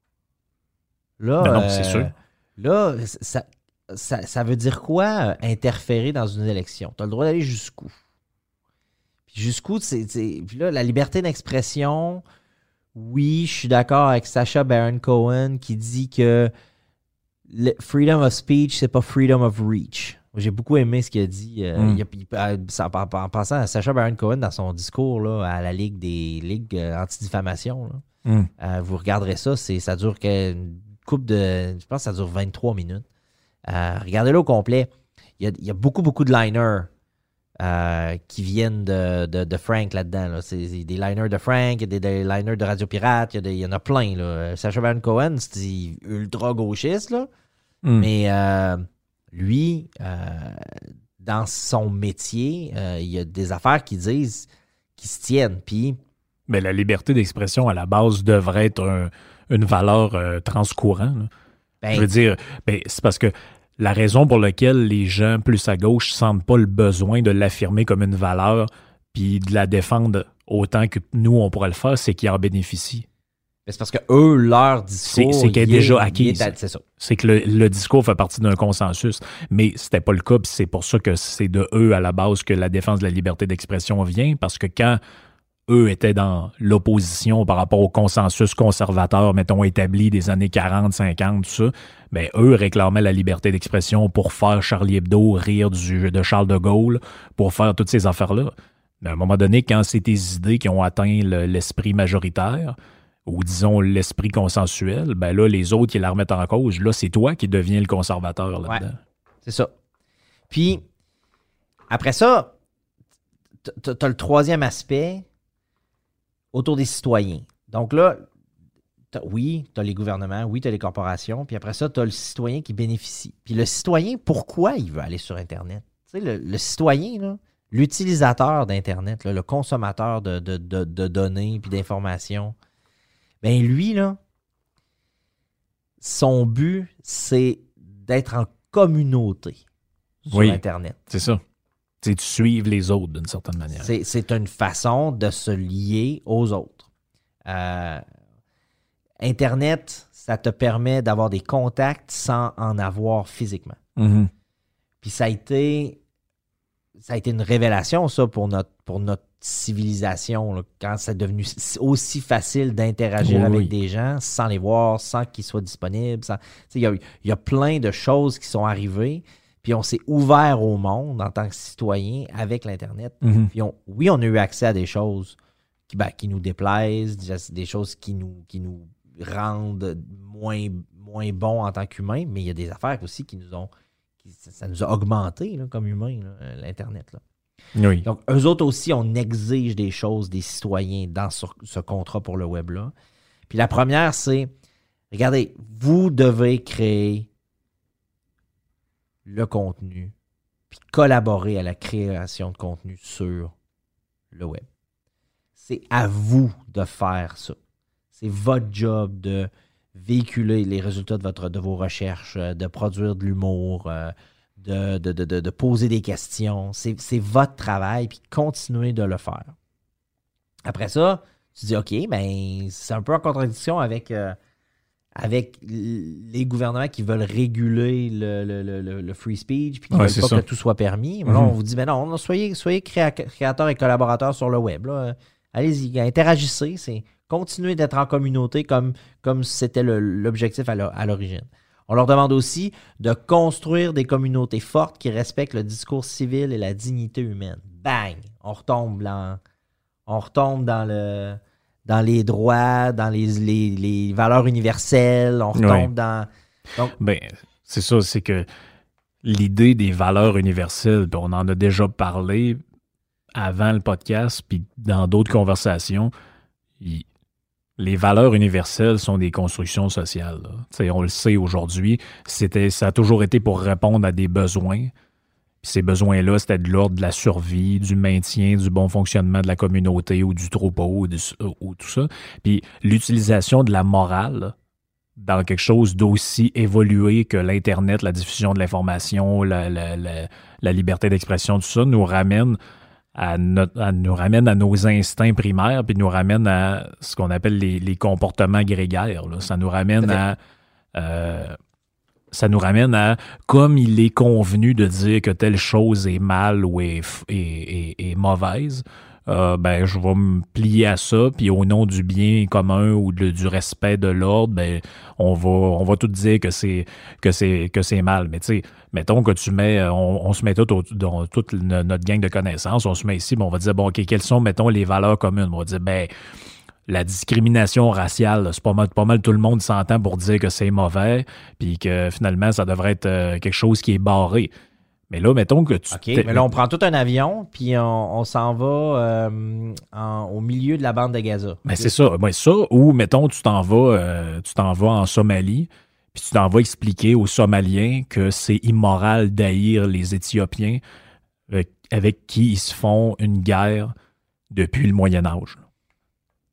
Là, Ben non, euh, c'est sûr. Là, ça, ça, ça veut dire quoi euh, interférer dans une élection? Tu as le droit d'aller jusqu'où? Puis jusqu'où, c'est- Puis là, la liberté d'expression, oui, je suis d'accord avec Sacha Baron Cohen qui dit que le freedom of speech, c'est pas freedom of reach. J'ai beaucoup aimé ce qu'il a dit. euh, Mm. il a- il- euh, ça- en, en passant à Sacha Baron Cohen dans son discours là, à la Ligue des Ligues euh, anti-diffamation. Hum. Euh, vous regarderez ça, c'est, ça dure une coupe de. Je pense que ça dure 23 minutes. Euh, regardez-le au complet. Il y a, il y a beaucoup, beaucoup de liners euh, qui viennent de, de, de Frank là-dedans. Là. C'est c'est des liners de Frank, il y a des, des liners de Radio Pirate, il y, en a plein. Là. Sacha Baron Cohen, c'est ultra gauchiste, là. Hmm. mais euh, lui, euh, dans son métier, euh, il y a des affaires qui disent qui se tiennent. Puis, Mais la liberté d'expression, à la base, devrait être un- une valeur euh, transcourant. là. ben, Je veux dire, ben, c'est parce que la raison pour laquelle les gens plus à gauche sentent pas le besoin de l'affirmer comme une valeur puis de la défendre autant que nous, on pourrait le faire, c'est qu'ils en bénéficient. ben, c'est parce que eux, leur discours. C'est- qu'elle est déjà acquise. C'est ça. C'est que le, le discours fait partie d'un consensus, mais c'était pas le cas, c'est pour ça que c'est de eux à la base que la défense de la liberté d'expression vient, parce que quand eux étaient dans l'opposition par rapport au consensus conservateur, mettons, établi des années 40, 50, tout ça, ben eux réclamaient la liberté d'expression pour faire Charlie Hebdo rire du, de Charles de Gaulle, pour faire toutes ces affaires-là. Mais à un moment donné, quand c'est tes idées qui ont atteint le- l'esprit majoritaire, ou disons l'esprit consensuel, ben là, les autres, ils la remettent en cause. Là, c'est toi qui deviens le conservateur là-dedans. C'est ça. Puis, après ça, t- t- t'as le troisième aspect autour des citoyens. Donc là, oui, tu as les gouvernements, oui, tu as les corporations, puis après ça, tu as le citoyen qui bénéficie. Puis le citoyen, pourquoi il veut aller sur Internet? Tu sais, le, le citoyen, l'utilisateur d'Internet, le consommateur de, de- de- de données puis d'informations, ben lui, là, son but, c'est d'être en communauté sur Oui. Internet. C'est ça. C'est de suivre les autres d'une certaine manière. C'est, une façon de se lier aux autres. Euh, Internet, ça te permet d'avoir des contacts sans en avoir physiquement. Mhm. Puis ça a été, ça a été une révélation, ça, pour notre, pour notre civilisation, là, quand c'est devenu si- aussi facile d'interagir Oui, avec oui. des gens sans les voir, sans qu'ils soient disponibles. y a, il y a plein de choses qui sont arrivées, puis on s'est ouvert au monde en tant que citoyen avec l'Internet. Mhm. Puis on- oui, on a eu accès à des choses qui, ben, qui nous déplaisent, des- choses qui nous, qui nous rendent moins, moins bons en tant qu'humains, mais il y a des affaires aussi qui nous ont. qui- ça ça nous a augmenté là, comme humains, l'Internet. Oui. Donc, eux autres aussi, on exige des choses des citoyens dans ce, ce contrat pour le web-là. Puis la première, c'est regardez, vous devez créer le contenu, puis collaborer à la création de contenu sur le web. C'est à vous de faire ça. C'est votre job de véhiculer les résultats de, votre, de vos recherches, euh, de produire de l'humour, euh, de, de, de- poser des questions. C'est c'est votre travail, puis continuez de le faire. Après ça, tu dis, OK, ben, c'est un peu en contradiction avec, euh, avec les gouvernements qui veulent réguler le, le- le- free speech, puis qui Ouais, veulent pas ça. que tout soit permis. Mais là, Mhm. on vous dit, ben non, soyez, soyez créa- créateurs et collaborateurs sur le web. Allez-y, interagissez. C'est continuer d'être en communauté comme comme c'était l'objectif à l'o- à l'origine. On leur demande aussi de construire des communautés fortes qui respectent le discours civil et la dignité humaine. Bang! On retombe dans, on retombe dans le dans les droits, dans les, les- les valeurs universelles, on retombe Ouais. dans. Donc, Ben, c'est ça, c'est que l'idée des valeurs universelles, puis on en a déjà parlé avant le podcast, puis dans d'autres conversations, les valeurs universelles sont des constructions sociales. On le sait aujourd'hui, c'était, ça a toujours été pour répondre à des besoins. Puis ces besoins-là, c'était de l'ordre de la survie, du maintien, du bon fonctionnement de la communauté ou du troupeau ou, du- ou tout ça. Puis l'utilisation de la morale dans quelque chose d'aussi évolué que l'Internet, la diffusion de l'information, la, la- la- la liberté d'expression, tout ça, nous ramène à, notre- à- nous ramène à nos instincts primaires, puis nous ramène à ce qu'on appelle les, les comportements grégaires. là. Ça nous ramène à... euh, ça nous ramène à comme il est convenu de dire que telle chose est mal ou est, est- est- mauvaise, euh, ben je vais me plier à ça, puis au nom du bien commun ou de- du respect de l'ordre, ben on va on va tout dire que c'est que c'est que c'est mal. Mais tu sais, mettons que tu mets, euh, on, se met tout au- dans toute no- notre gang de connaissances, on se met ici, ben, on va dire bon ok quelles sont mettons les valeurs communes, on va dire ben la discrimination raciale, c'est pas mal, pas mal tout le monde s'entend pour dire que c'est mauvais, puis que finalement, ça devrait être euh, quelque chose qui est barré. Mais là, mettons que tu. OK, mais là, on prend tout un avion, puis on, s'en va euh, au milieu de la bande de Gaza. Mais c'est ça. Ça, ou mettons, tu t'en vas, euh, tu t'en vas en Somalie, puis tu t'en vas expliquer aux Somaliens que c'est immoral d'haïr les Éthiopiens avec, qui ils se font une guerre depuis le Moyen Âge.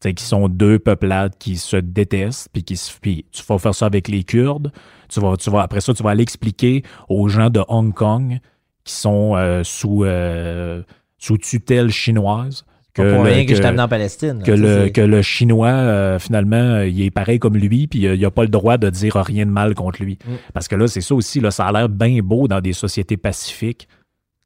C'est qui sont deux peuplades qui se détestent, puis qui se, tu vas faire ça avec les Kurdes. Tu vas, tu vas, après ça, tu vas aller expliquer aux gens de Hong Kong qui sont euh, sous, euh, sous tutelle chinoise. Que, rien que, je en Palestine. que, le, que le Chinois, euh, finalement, il est pareil comme lui, puis il n'a pas le droit de dire rien de mal contre lui. Mm. Parce que là, c'est ça aussi, là, ça a l'air bien beau dans des sociétés pacifiques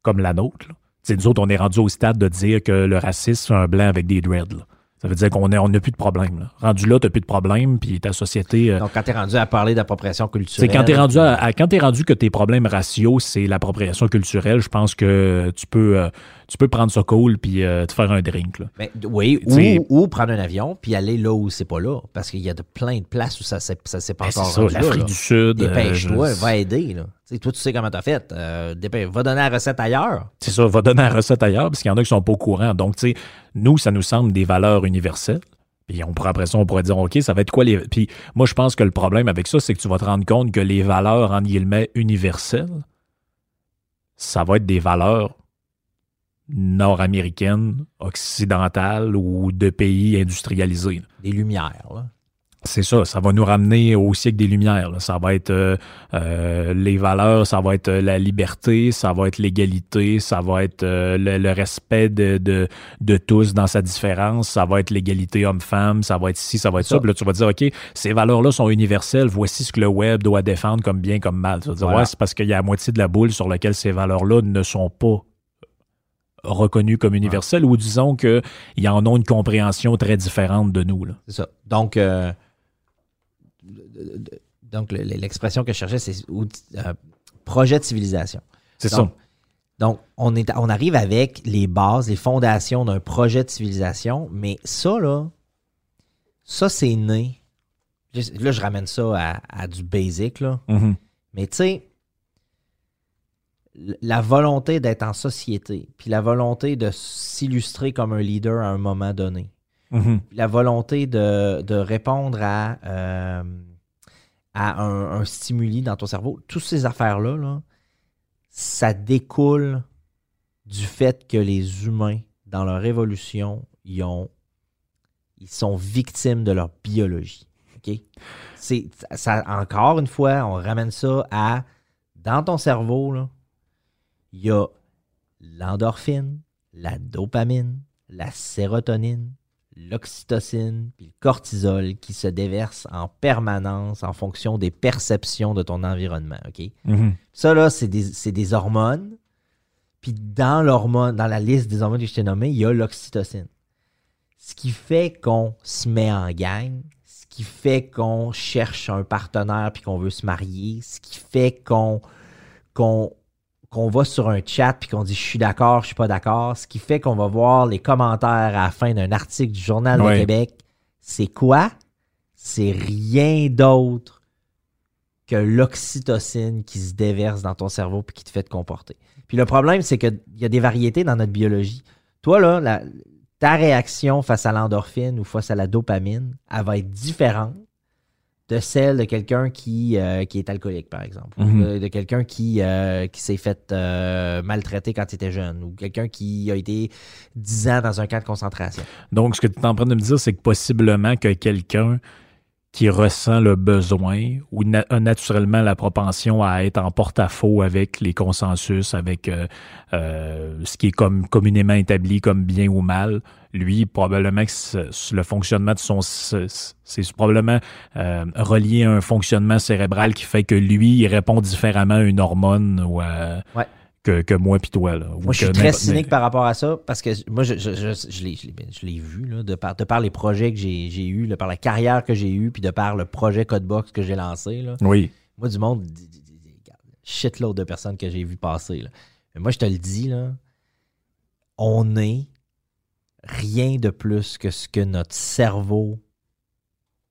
comme la nôtre. Nous autres, on est rendu au stade de dire que le racisme, c'est un blanc avec des dreads. Ça veut dire qu'on n'a on plus de problème. Rendu là, tu n'as plus de problème, puis ta société. Euh, Donc, quand tu es rendu à parler d'appropriation culturelle. C'est quand tu es rendu à, quand es rendu que tes problèmes raciaux, c'est l'appropriation culturelle, je pense que tu peux, euh, tu peux prendre ça cool puis euh, te faire un drink. Mais, oui, ou, prendre un avion puis aller là où c'est pas là. Parce qu'il y a de, plein de places où ça ne s'est pas ben, encore. L'Afrique du Sud. Dépêche-toi, va aider. Là. toi, tu sais comment tu as fait. va donner la recette ailleurs. C'est ça, va donner la recette ailleurs parce qu'il y en a qui sont pas au courant. Donc, tu sais, nous, ça nous semble des valeurs universelles. Puis on pourrait, après ça, on pourrait dire, OK, ça va être quoi les. Puis moi, je pense que le problème avec ça, c'est que tu vas te rendre compte que les valeurs, en guillemets, universelles, ça va être des valeurs nord-américaines, occidentales ou de pays industrialisés. Des lumières, là. C'est ça, ça va nous ramener au siècle des Lumières. Ça va être euh, euh, les valeurs, ça va être la liberté, ça va être l'égalité, ça va être euh, le, respect de, de, tous dans sa différence, ça va être l'égalité homme-femme, ça va être ci, ça va être ça. Puis là, tu vas dire, OK, ces valeurs-là sont universelles, voici ce que le web doit défendre comme bien, comme mal. Tu vas dire, ouais, c'est parce qu'il y a la moitié de la boule sur laquelle ces valeurs-là ne sont pas reconnues comme universelles, ou disons qu'ils en ont une compréhension très différente de nous. C'est ça. Donc, donc l'expression que je cherchais, c'est euh, projet de civilisation. C'est ça. Donc, on, est, on arrive avec les bases, les fondations d'un projet de civilisation, mais ça, là, ça, c'est né. Là, je ramène ça à, du basic, là. Mm-hmm. Mais tu sais, la volonté d'être en société, puis la volonté de s'illustrer comme un leader à un moment donné, Mm-hmm. La volonté de, répondre à, euh, à un, stimuli dans ton cerveau, toutes ces affaires-là, ça découle du fait que les humains, dans leur évolution, ils, ont, ils sont victimes de leur biologie. C'est, ça, encore une fois, on ramène ça à dans ton cerveau, il y a l'endorphine, la dopamine, la sérotonine, l'oxytocine puis le cortisol qui se déversent en permanence en fonction des perceptions de ton environnement. OK? Mm-hmm. Ça, là, c'est des, hormones. Puis dans l'hormone, dans la liste des hormones que je t'ai nommées, il y a l'oxytocine. Ce qui fait qu'on se met en gang, ce qui fait qu'on cherche un partenaire puis qu'on veut se marier, ce qui fait qu'on qu'on qu'on va sur un chat puis qu'on dit je suis d'accord, je suis pas d'accord, ce qui fait qu'on va voir les commentaires à la fin d'un article du Journal du Québec, c'est quoi? C'est rien d'autre que l'oxytocine qui se déverse dans ton cerveau puis qui te fait te comporter. Puis le problème, c'est qu'il y a des variétés dans notre biologie. Toi, là, ta réaction face à l'endorphine ou face à la dopamine, elle va être différente de celle de quelqu'un qui, euh, qui est alcoolique, par exemple, mhm. de, quelqu'un qui, euh, qui s'est fait euh, maltraiter quand il était jeune, ou quelqu'un qui a été 10 ans dans un camp de concentration. Donc, ce que tu es en train de me dire, c'est que possiblement que quelqu'un qui ressent le besoin ou naturellement la propension à être en porte-à-faux avec les consensus, avec ce qui est comme communément établi comme bien ou mal, lui, probablement le fonctionnement de son... C'est probablement euh, relié à un fonctionnement cérébral qui fait que lui, il répond différemment à une hormone ou que, que, moi puis toi. moi, je suis très cynique par rapport à ça parce que moi, je, je, je, l'ai vu là, de, par, de par les projets que j'ai eus, de par la carrière que j'ai eue, puis de par le projet Codebox que j'ai lancé. Là. Oui. Moi, du monde, shitload de personnes que j'ai vu passer. Là. Mais moi, je te le dis, là, on est rien de plus que ce que notre cerveau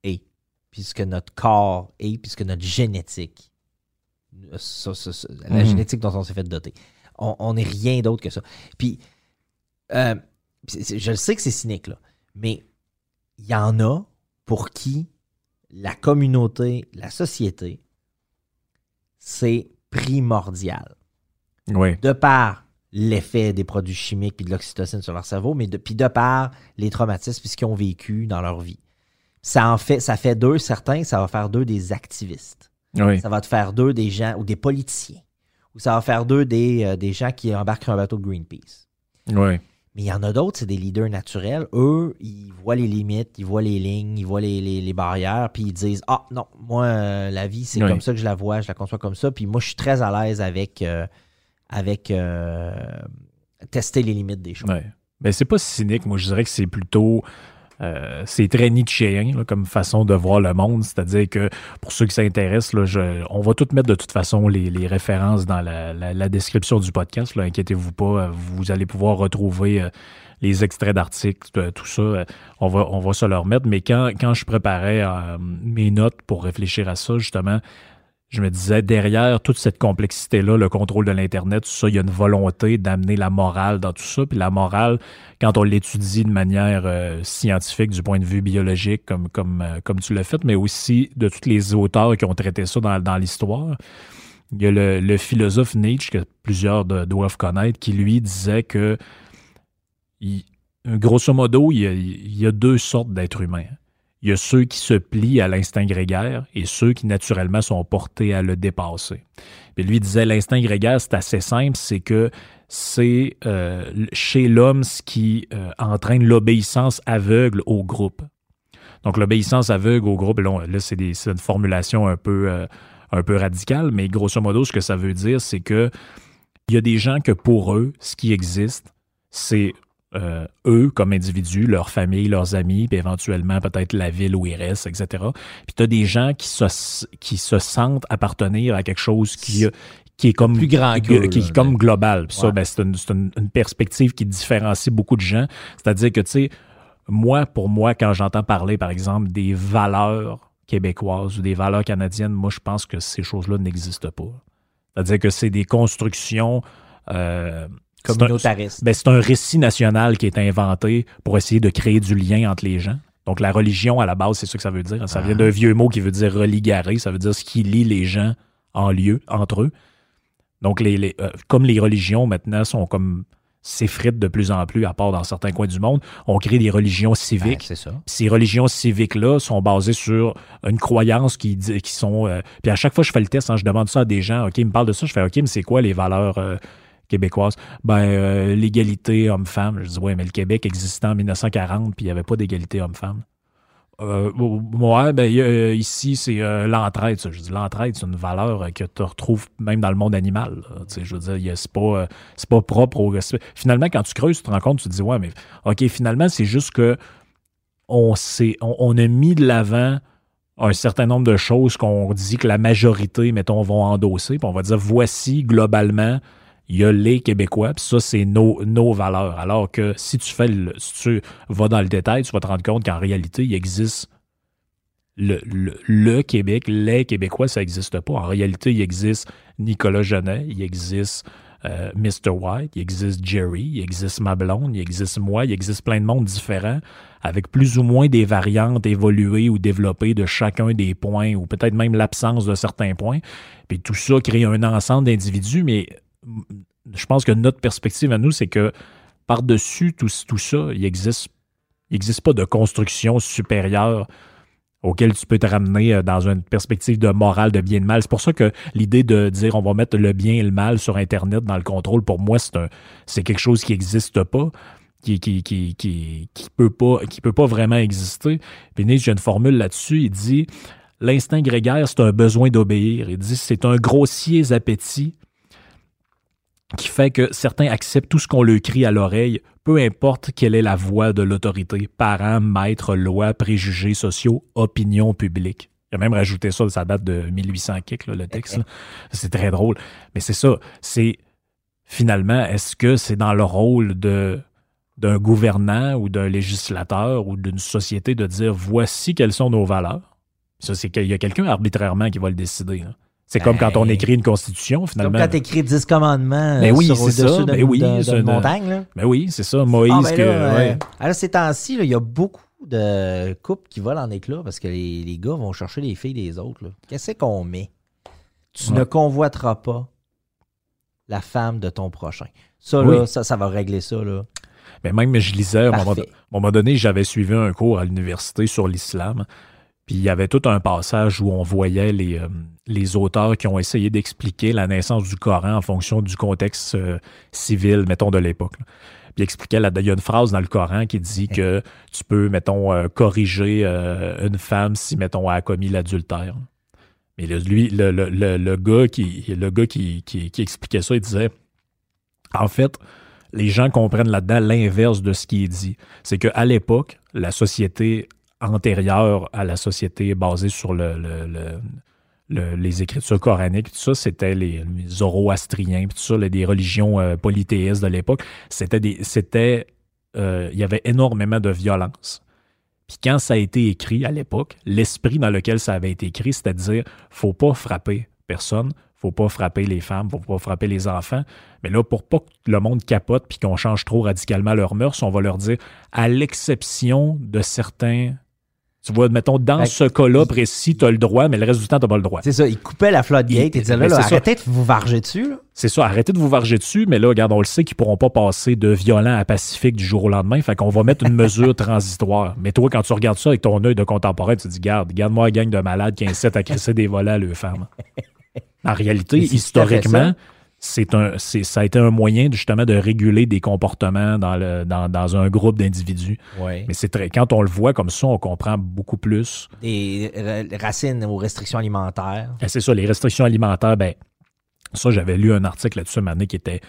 est, puis ce que notre corps est, puis ce que notre génétique ça- ça- ça- la Mhm. génétique dont on s'est fait doter. On n'est rien d'autre que ça. Puis, euh, je le sais que c'est cynique, là, mais il y en a pour qui la communauté, la société, c'est primordial. Oui. De par l'effet des produits chimiques puis de l'oxytocine sur leur cerveau, mais de, puis de par les traumatismes puis ce qu'ils ont vécu dans leur vie. Ça en fait, ça fait d'eux, certains, ça va faire d'eux des activistes. Oui. Ça va te faire d'eux des gens ou des politiciens. Ou ça va faire d'eux des, euh, des gens qui embarquent sur un bateau de Greenpeace. Oui. Mais il y en a d'autres, c'est des leaders naturels. Eux, ils voient les limites, ils voient les lignes, ils voient les, les- les barrières, puis ils disent Ah non, moi, euh, la vie, c'est Oui. comme ça que je la vois, je la conçois comme ça. Puis moi, je suis très à l'aise avec, euh, avec euh, tester les limites des choses. Ouais. Ben, c'est pas cynique. Moi, je dirais que c'est plutôt. Euh, c'est très Nietzschéen comme façon de voir le monde. C'est-à-dire que pour ceux qui s'intéressent, je- on va tout mettre de toute façon les, références dans la, la- la description du podcast. Inquiétez-vous pas. Vous allez pouvoir retrouver euh, les extraits d'articles, euh, tout ça. Euh, On va, on va se le remettre. Mais quand, quand je préparais euh, mes notes pour réfléchir à ça, justement, je me disais, derrière toute cette complexité-là, le contrôle de l'Internet, tout ça, il y a une volonté d'amener la morale dans tout ça. Puis la morale, quand on l'étudie de manière euh, scientifique, du point de vue biologique, comme, euh, comme tu l'as fait, mais aussi de tous les auteurs qui ont traité ça dans, l'histoire. Il y a le, philosophe Nietzsche, que plusieurs doivent connaître, qui lui disait que, grosso modo, il y a deux sortes d'êtres humains. Il y a ceux qui se plient à l'instinct grégaire et ceux qui naturellement sont portés à le dépasser. Puis lui disait l'instinct grégaire, c'est assez simple, c'est que c'est euh, chez l'homme ce qui euh, entraîne l'obéissance aveugle au groupe. Donc l'obéissance aveugle au groupe, là, là, c'est une formulation un peu, euh, un peu radicale, mais grosso modo, ce que ça veut dire, c'est que il y a des gens que pour eux, ce qui existe, c'est euh, eux comme individus, leur famille, leurs amis, puis éventuellement peut-être la ville où ils restent, etc. Puis tu as des gens qui se, qui se sentent appartenir à quelque chose qui, qui est comme Plus grand qui, est comme global. Puis ça, ben, c'est une, c'est une- une perspective qui différencie beaucoup de gens. C'est-à-dire que, tu sais, moi, pour moi, quand j'entends parler, par exemple, des valeurs québécoises ou des valeurs canadiennes, moi, je pense que ces choses-là n'existent pas. C'est-à-dire que c'est des constructions... euh, c'est un- Communautariste. ben, c'est un récit national qui est inventé pour essayer de créer du lien entre les gens. Donc, la religion, à la base, c'est ça que ça veut dire. Ça vient Ah. d'un vieux mot qui veut dire religarer. Ça veut dire ce qui lie les gens en lieu, entre eux. Donc, les, les- euh, comme les religions, maintenant, sont comme s'effritent de plus en plus, à part dans certains coins du monde, on crée des religions Ben, civiques. c'est ça. Puis ces religions civiques-là sont basées sur une croyance qui, qui sont. euh, puis à chaque fois que je fais le test, hein, je demande ça à des gens. OK, ils me parlent de ça. Je fais OK, mais c'est quoi les valeurs euh, québécoises? Ben, euh, l'égalité homme-femme. Je dis, ouais, mais le Québec existait en 1940, puis il n'y avait pas d'égalité homme-femme. Euh, ouais, ben, euh, ici, c'est l'entraide. Je dis, l'entraide, c'est une valeur que tu retrouves même dans le monde animal. je veux dire, c'est pas, c'est pas propre au. Finalement, quand tu creuses, tu te rends compte, tu te dis, ouais, mais OK, finalement, c'est juste que on, s'est- on, on a mis de l'avant un certain nombre de choses qu'on dit que la majorité, mettons, vont endosser. Puis on va dire, voici globalement, il y a les Québécois, puis ça, c'est nos, nos valeurs. Alors que si tu fais le, si tu vas dans le détail, tu vas te rendre compte qu'en réalité, il existe le, le, le Québec, les Québécois, ça n'existe pas. En réalité, il existe Nicolas Genet, il existe euh, Mr. White, il existe Jerry, il existe ma blonde, il existe moi, il existe plein de mondes différents avec plus ou moins des variantes évoluées ou développées de chacun des points ou peut-être même l'absence de certains points. Puis tout ça crée un ensemble d'individus, mais je pense que notre perspective à nous, c'est que par-dessus tout, tout ça, il existe, il n'existe pas de construction supérieure auquel tu peux te ramener euh, dans une perspective de morale, de bien et de mal. C'est pour ça que l'idée de dire on va mettre le bien et le mal sur Internet dans le contrôle, pour moi, c'est quelque chose qui n'existe pas, qui, qui, peut pas, vraiment exister. Puis j'ai une formule là-dessus, il dit L'instinct grégaire, c'est un besoin d'obéir. Il dit c'est un grossier appétit qui fait que certains acceptent tout ce qu'on leur crie à l'oreille, peu importe quelle est la voix de l'autorité, parents, maîtres, lois, préjugés sociaux, opinion publique. Il a même rajouté ça, ça date de 1800 kick, le texte. C'est très drôle. Mais c'est ça, c'est finalement, est-ce que c'est dans le rôle d'un gouvernant ou d'un législateur ou d'une société de dire voici quelles sont nos valeurs? Ça, c'est qu'il y a quelqu'un arbitrairement qui va le décider. là. C'est comme quand on Ben, écrit une constitution, Comme finalement. quand t'écris 10 commandements Ben euh, oui, sur c'est au-dessus ça. de- Ben oui, de- d'une de- montagne. Là. Ben oui, c'est ça. Moïse, Ah, ben que. là, euh, ouais. alors, ces temps-ci, il y a beaucoup de couples qui volent en éclat parce que les, les gars vont chercher les filles des autres. là. Qu'est-ce qu'on met? Tu Ouais. ne convoiteras pas la femme de ton prochain. Ça, Oui. là, ça, ça va régler ça. Là. Mais même, je lisais, à un moment, Parfait. à un moment donné, j'avais suivi un cours à l'université sur l'islam. Puis il y avait tout un passage où on voyait les, euh, les auteurs qui ont essayé d'expliquer la naissance du Coran en fonction du contexte euh, civil, mettons, de l'époque. Puis il expliquait, là, il y a une phrase dans le Coran qui dit que tu peux, mettons, euh, corriger une femme si, mettons, elle a commis l'adultère. Mais lui, le, le- le- gars, qui, le gars qui expliquait ça, il disait, en fait, les gens comprennent là-dedans l'inverse de ce qui est dit. C'est qu'à l'époque, la société antérieure à la société basée sur le, le- le- le- les écritures coraniques, tout ça, c'était les, les zoroastriens, tout ça, là, des religions euh, polythéistes de l'époque. C'était des, c'était, euh, il y avait énormément de violence. Puis quand ça a été écrit à l'époque, l'esprit dans lequel ça avait été écrit, c'était de dire, faut pas frapper personne, faut pas frapper les femmes, faut pas frapper les enfants. Mais là, pour pas que le monde capote puis qu'on change trop radicalement leurs mœurs, on va leur dire, à l'exception de certains. Tu vois, mettons, dans Fait ce cas-là précis, tu as le droit, mais le reste du temps, tu pas le droit. C'est ça, il coupait la floodgate et disait là, là, arrêtez de vous varger dessus. C'est ça, arrêtez de vous varger dessus, mais là, regarde, on le sait qu'ils pourront pas passer de violent à pacifique du jour au lendemain, fait qu'on va mettre une mesure transitoire. Mais toi, quand tu regardes ça avec ton œil de contemporain, tu te dis, garde, garde-moi la gang de malades qui incitent à crisser des volets à leurs femmes. En réalité, historiquement. C'est un, c'est, ça a été un moyen justement de réguler des comportements dans, le, dans, dans un groupe d'individus. Ouais. Mais c'est très, quand on le voit comme ça, on comprend beaucoup plus. Des ra- racines aux restrictions alimentaires. Et c'est ça, les restrictions alimentaires, ben, ça, j'avais lu un article là-dessus une année qui était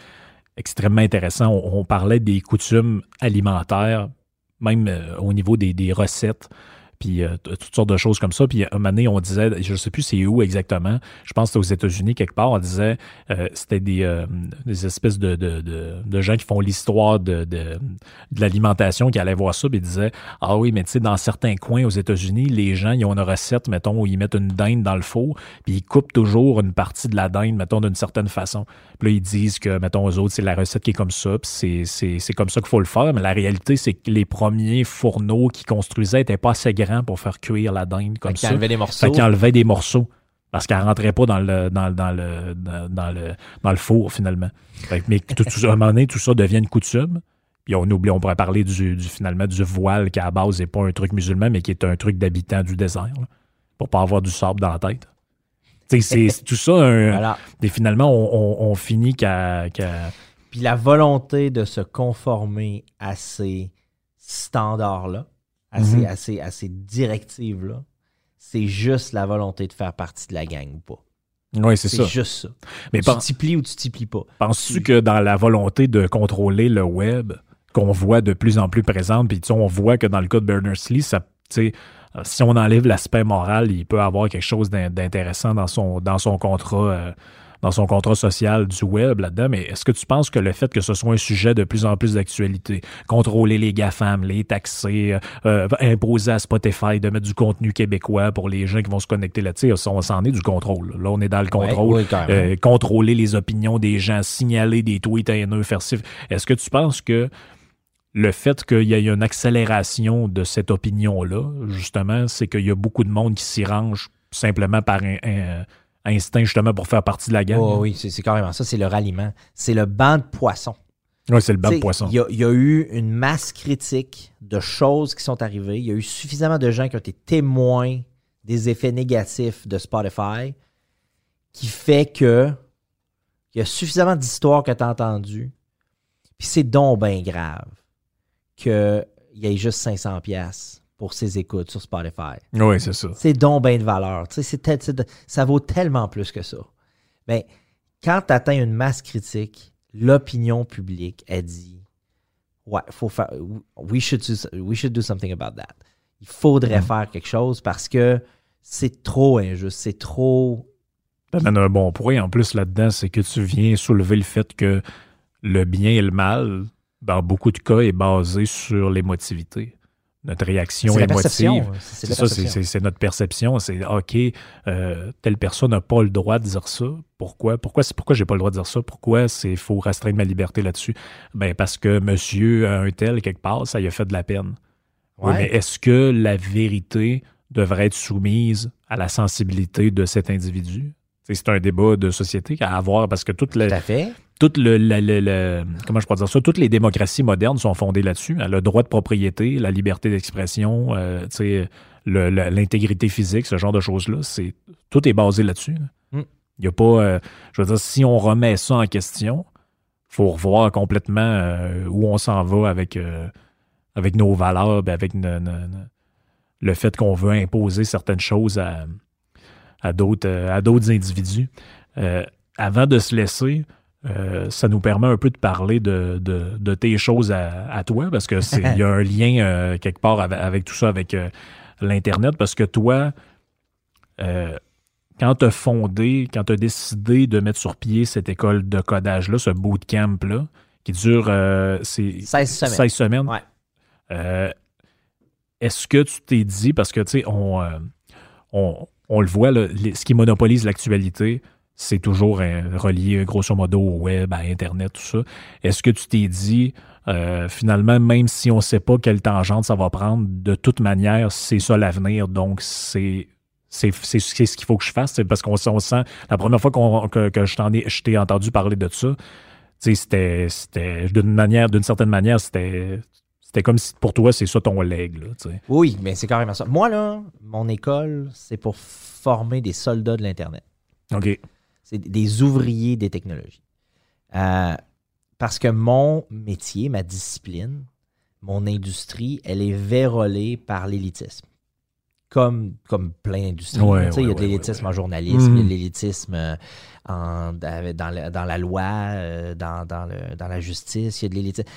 extrêmement intéressant. On, on parlait des coutumes alimentaires, même euh, au niveau des, des recettes, puis euh, toutes sortes de choses comme ça. Puis un moment donné, on disait, je ne sais plus c'est où exactement, je pense que c'était aux États-Unis quelque part, on disait, euh, c'était des, euh, des espèces de, de, de, gens qui font l'histoire de, de, l'alimentation, qui allaient voir ça, puis ils disaient, ah oui, mais tu sais, dans certains coins aux États-Unis, les gens, ils ont une recette, mettons, où ils mettent une dinde dans le four, puis ils coupent toujours une partie de la dinde, mettons, d'une certaine façon. Puis là, ils disent que, mettons, aux autres, c'est la recette qui est comme ça, puis c'est- comme ça qu'il faut le faire. Mais la réalité, c'est que les premiers fourneaux qu'ils construisaient n'étaient pas assez grands pour faire cuire la dinde comme Fait ça. enlevait des Fait morceaux. qu'ils enlevaient des morceaux. Parce qu'elle rentrait pas dans le, dans, le- dans le, dans, dans le, dans le four, finalement. Fait mais tout, à un moment donné, tout ça devient une coutume. Puis on oublie, on pourrait parler du, du- finalement du voile qui à la base n'est pas un truc musulman, mais qui est un truc d'habitant du désert. là, pour pas avoir du sable dans la tête. C'est tout ça. Un, Voilà. Et finalement, on, on- on finit qu'à. qu'à- Puis la volonté de se conformer à ces standards-là, à, ces, Mhm. à ces- à ces directives-là, c'est juste la volonté de faire partie de la gang ou pas. Oui, c'est C'est ça. juste ça. Mais tu pen- t'y plies ou tu t'y plies pas. penses-tu que dans la volonté de contrôler le web, qu'on voit de plus en plus présente, puis tu sais, on voit que dans le cas de Berners-Lee, ça, euh, si on enlève l'aspect moral, il peut avoir quelque chose d'in- d'intéressant dans son, dans son contrat. euh, dans son contrat social du web là-dedans, mais est-ce que tu penses que le fait que ce soit un sujet de plus en plus d'actualité, contrôler les GAFAM, les taxer, euh, euh, imposer à Spotify de mettre du contenu québécois pour les gens qui vont se connecter là-dessus, on s'en est du contrôle. Là, on est dans le contrôle. Ouais. Euh, contrôler les opinions des gens, signaler des tweets haineux, faire ci. Est-ce que tu penses que le fait qu'il y ait une accélération de cette opinion-là, justement, c'est qu'il y a beaucoup de monde qui s'y range simplement par un, un- instinct, justement, pour faire partie de la gang? Oh, oui, c'est carrément ça, c'est le ralliement. C'est le banc de poissons. Oui, c'est le bas de poisson. Il y, a- il y a eu une masse critique de choses qui sont arrivées. Il y a eu suffisamment de gens qui ont été témoins des effets négatifs de Spotify qui fait que il y a suffisamment d'histoires que tu as entendues. Puis c'est donc bien grave qu'il y ait juste 500 pièces pour ses écoutes sur Spotify. Oui, c'est ça. C'est donc bien de valeur. Tu sais, c'est ça vaut tellement plus que ça. Mais quand tu atteins une masse critique, l'opinion publique a dit Ouais, faut faire. We should, do, we should do something about that. Il faudrait Mm. faire quelque chose parce que c'est trop injuste. C'est trop. T'amènes un bon point en plus là-dedans, c'est que tu viens soulever le fait que le bien et le mal, dans beaucoup de cas, est basé sur l'émotivité. Notre réaction émotive. C'est ça, c'est- notre perception. C'est OK, euh, telle personne n'a pas le droit de dire ça. Pourquoi? Pourquoi, c'est- pourquoi j'ai pas le droit de dire ça? Pourquoi c'est faut restreindre ma liberté là-dessus? Ben parce que monsieur un tel, quelque part, ça lui a fait de la peine. Oui, mais est-ce que la vérité devrait être soumise à la sensibilité de cet individu? C'est un débat de société à avoir parce que toute la, Tout à fait. toute le, le- le- le- comment je pourrais dire ça, toutes les démocraties modernes sont fondées là-dessus. Le droit de propriété, la liberté d'expression, euh, l'intégrité physique, ce genre de choses-là, c'est tout est basé là-dessus. là. Mm. Il y a pas, euh, je veux dire, si on remet ça en question, faut revoir complètement euh, où on s'en va avec avec nos valeurs, ben, avec le fait qu'on veut imposer certaines choses à à d'autres euh, à d'autres individus. Euh, avant de se laisser, euh, ça nous permet un peu de parler de, de- de tes choses à, à toi, parce que c'est il y a un lien euh, quelque part avec, avec tout ça, avec l'Internet, parce que toi, quand tu as fondé, quand tu as décidé de mettre sur pied cette école de codage-là, ce bootcamp-là, qui dure c'est 16 semaines. 16 semaines, Ouais. est-ce que tu t'es dit, parce que tu sais, on, on, on le voit, ce qui monopolise l'actualité, c'est toujours euh, relié grosso modo au web, à Internet, tout ça. Est-ce que tu t'es dit, euh, finalement, même si on ne sait pas quelle tangente ça va prendre, de toute manière, c'est ça l'avenir, donc c'est. C'est ce qu'il faut que je fasse, parce qu'on on sent. La première fois que, que je t'ai entendu parler de ça, c'était d'une manière, d'une certaine manière, c'était c'était comme si pour toi, c'est ça ton leg. Là. Oui, mais c'est carrément ça. Moi, là, mon école, c'est pour former des soldats de l'Internet. OK. C'est des ouvriers des technologies. Euh, parce que mon métier, ma discipline, mon industrie, elle est vérolée par l'élitisme. Comme, comme plein d'industries. Ouais, il y a de l'élitisme ouais, en journalisme, il y a Mhm. de l'élitisme euh, en- dans, la, dans la loi, euh, dans, dans le- dans la justice, il y a de l'élitisme.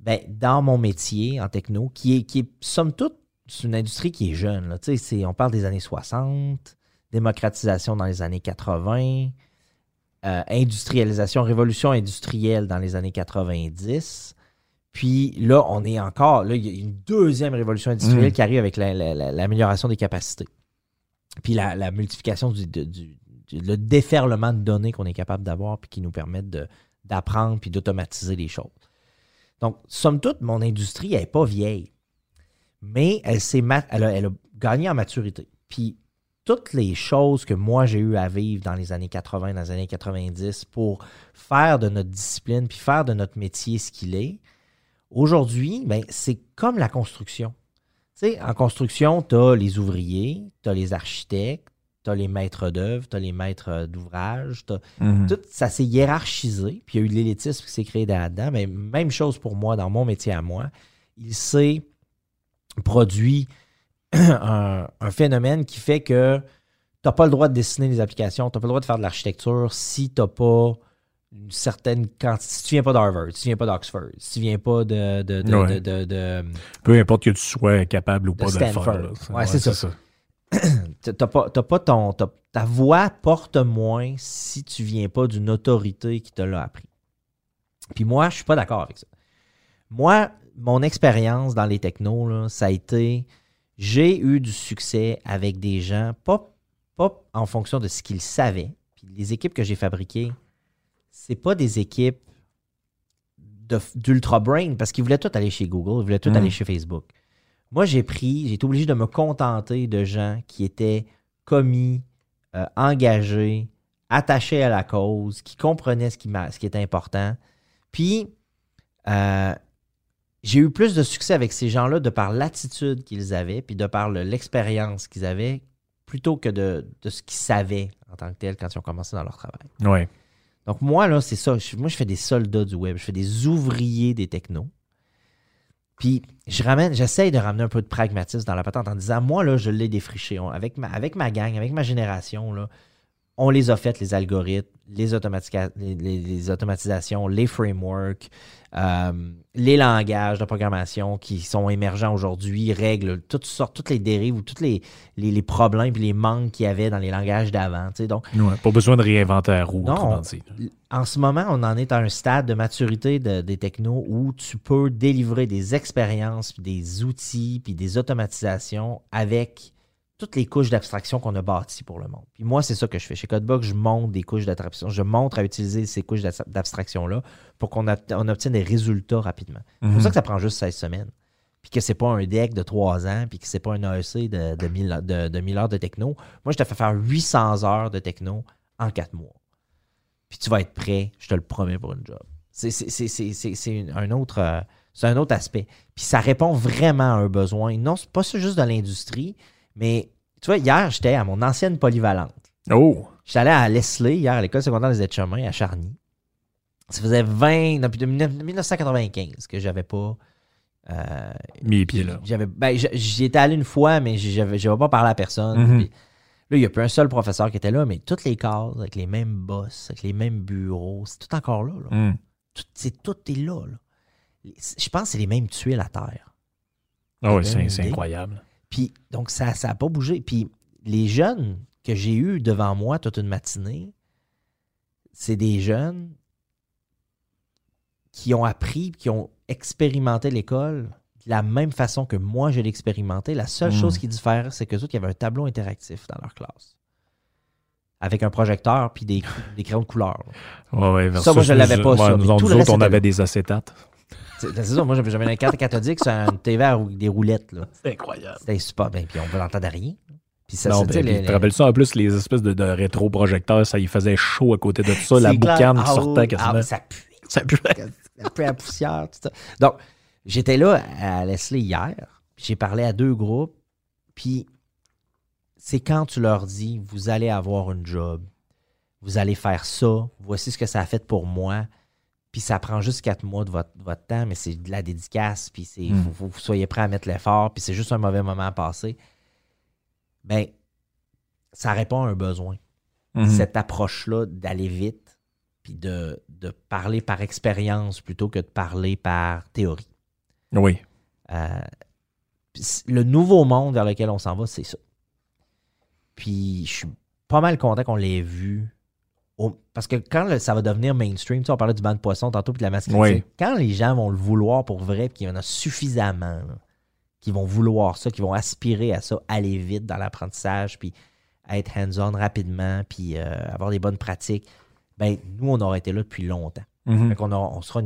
Ben, dans mon métier en techno, qui est, qui est somme toute, c'est une industrie qui est jeune. Là. Tu sais, c'est- on parle des années 60, démocratisation dans les années 80, euh, industrialisation, révolution industrielle dans les années 90. Puis là, on est encore, là, il y a une deuxième révolution industrielle Mm. qui arrive avec la- la- la- l'amélioration des capacités. Puis la, la multiplication du, du- du- le déferlement de données qu'on est capable d'avoir puis qui nous permettent d'apprendre puis d'automatiser les choses. Donc, somme toute, mon industrie, elle n'est pas vieille. Mais elle, a, elle a gagné en maturité. Puis toutes les choses que moi j'ai eu à vivre dans les années 80, dans les années 90 pour faire de notre discipline puis faire de notre métier ce qu'il est, aujourd'hui, ben, c'est comme la construction. Tu sais, en construction, tu as les ouvriers, tu as les architectes, tu as les maîtres d'œuvre, tu as les maîtres d'ouvrage, Mhm. tout ça s'est hiérarchisé, puis il y a eu l'élitisme qui s'est créé là-dedans, mais même chose pour moi, dans mon métier à moi, il s'est produit un, un phénomène qui fait que tu n'as pas le droit de dessiner des applications, tu n'as pas le droit de faire de l'architecture si tu n'as pas une certaine quantité. Si tu viens pas d'Harvard, si tu viens pas d'Oxford, si tu viens pas de. de, de, Ouais. de- Peu importe que tu sois capable ou pas de, le faire. Ouais, c'est ça. t'as pas, t'as pas ton. t'as- ta voix porte moins si tu viens pas d'une autorité qui te l'a appris. Puis moi, je suis pas d'accord avec ça. Moi, mon expérience dans les technos, là, ça a été. J'ai eu du succès avec des gens, pas, pas en fonction de ce qu'ils savaient. Puis les équipes que j'ai fabriquées, c'est pas des équipes d'ultra brain parce qu'ils voulaient tout aller chez Google, ils voulaient tout Mm. aller chez Facebook. Moi, j'ai pris, j'ai été obligé de me contenter de gens qui étaient commis, euh, engagés, attachés à la cause, qui comprenaient ce qui, ce qui était important. Puis, euh, j'ai eu plus de succès avec ces gens-là de par l'attitude qu'ils avaient, puis de par le- l'expérience qu'ils avaient, plutôt que de, de ce qu'ils savaient en tant que tel quand ils ont commencé dans leur travail. Donc, moi, là, c'est ça. Je- moi, je fais des soldats du web. Je fais des ouvriers des technos. Puis, je j'essaye de ramener un peu de pragmatisme dans la patente en disant, moi, là, je l'ai défriché. Avec, ma, avec ma gang, avec ma génération, on les a faites, les algorithmes, les, les, les, automatisations, les frameworks, euh, les langages de programmation qui sont émergents aujourd'hui, règlent toutes sortes, toutes les dérives ou tous les, les, problèmes et les manques qu'il y avait dans les langages d'avant. Donc, pas besoin de réinventer la roue, non, En ce moment, on en est à un stade de maturité des technos où tu peux délivrer des expériences, des outils, puis des automatisations avec toutes les couches d'abstraction qu'on a bâties pour le monde. Puis moi, c'est ça que je fais. Chez Codebox, je montre des couches d'abstraction. Je montre à utiliser ces couches d'abstraction-là pour qu'on obtienne des résultats rapidement. C'est pour mhm. ça que ça prend juste 16 semaines. Puis que c'est pas un deck de 3 ans, puis que c'est pas un AEC de, de, 1000, de, heures de techno. Moi, je te fais faire 800 heures de techno en 4 mois. Puis tu vas être prêt, je te le promets, pour une job. C'est un autre... C'est un autre aspect. Puis ça répond vraiment à un besoin. Non, c'est pas juste de l'industrie, mais tu vois, hier, j'étais à mon ancienne polyvalente. Oh! J'étais allé à Leslie, hier, à l'école secondaire des aides-chemins, à Charny. Ça faisait 20, depuis 1995 que j'avais pas. Euh, Mis les pieds là. J'avais, ben, j'y étais allé une fois, mais j'avais, j'avais pas parlé à personne. Mm-hmm. là, il n'y a plus un seul professeur qui était là, mais toutes les cases, avec les mêmes boss, avec les mêmes bureaux, c'est tout encore là. Mm. Tout, c'est, tout est là, Je pense que c'est les mêmes tuiles à terre. Ah oui, c'est incroyable. Puis, donc, ça n'a pas bougé. Puis, les jeunes que j'ai eus devant moi toute une matinée, c'est des jeunes qui ont appris, qui ont expérimenté l'école de la même façon que moi, je l'ai expérimenté. La seule chose hmm. qui diffère, c'est que il y avait un tableau interactif dans leur classe. Avec un projecteur puis des, des crayons de couleur. Ouais, ça, moi, je ne l'avais pas. ça. Nous, autres, on avait des acétates. C'est ça, moi j'avais une carte cathodique sur une TV avec des roulettes. C'est incroyable. C'était super bien. Puis on ne l'entendre rien. Puis ça, non, ben, les, tu te rappelles ça en plus, les espèces de, de rétroprojecteurs, ça y faisait chaud à côté de ça, la boucane qui ah sortait quasiment. Ah, ça pue. Ça pue. ça pue la poussière, tout ça. Donc, j'étais là à Leslie hier, j'ai parlé à deux groupes, puis c'est quand tu leur dis, vous allez avoir une job, vous allez faire ça, voici ce que ça a fait pour moi, puis ça prend juste quatre mois de votre, temps, mais c'est de la dédicace, puis il hmm. vous soyez prêt à mettre l'effort, puis c'est juste un mauvais moment à passer. Ben, ça répond à un besoin. Hmm. Cette approche-là d'aller vite, puis de, parler par expérience plutôt que de parler par théorie. Oui. Euh, le nouveau monde vers lequel on s'en va, c'est ça. Puis je suis pas mal content qu'on l'ait vu parce que quand ça va devenir mainstream, tu on parlait du banc de poisson tantôt puis de la masculinité. Quand les gens vont le vouloir pour vrai, puis qu'il y en a suffisamment qui vont vouloir ça, qui vont aspirer à ça, aller vite dans l'apprentissage, puis être hands-on rapidement, puis euh, avoir des bonnes pratiques, ben nous, on aurait été là depuis longtemps. Mm on, sera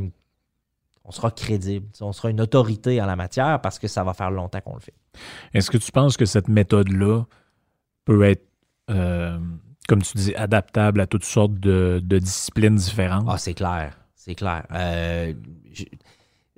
on sera crédible, on sera une autorité en la matière parce que ça va faire longtemps qu'on le fait. Est-ce que tu penses que cette méthode-là peut être euh, comme tu dis, adaptable à toutes sortes de, disciplines différentes. Ah, c'est clair. C'est clair. Euh,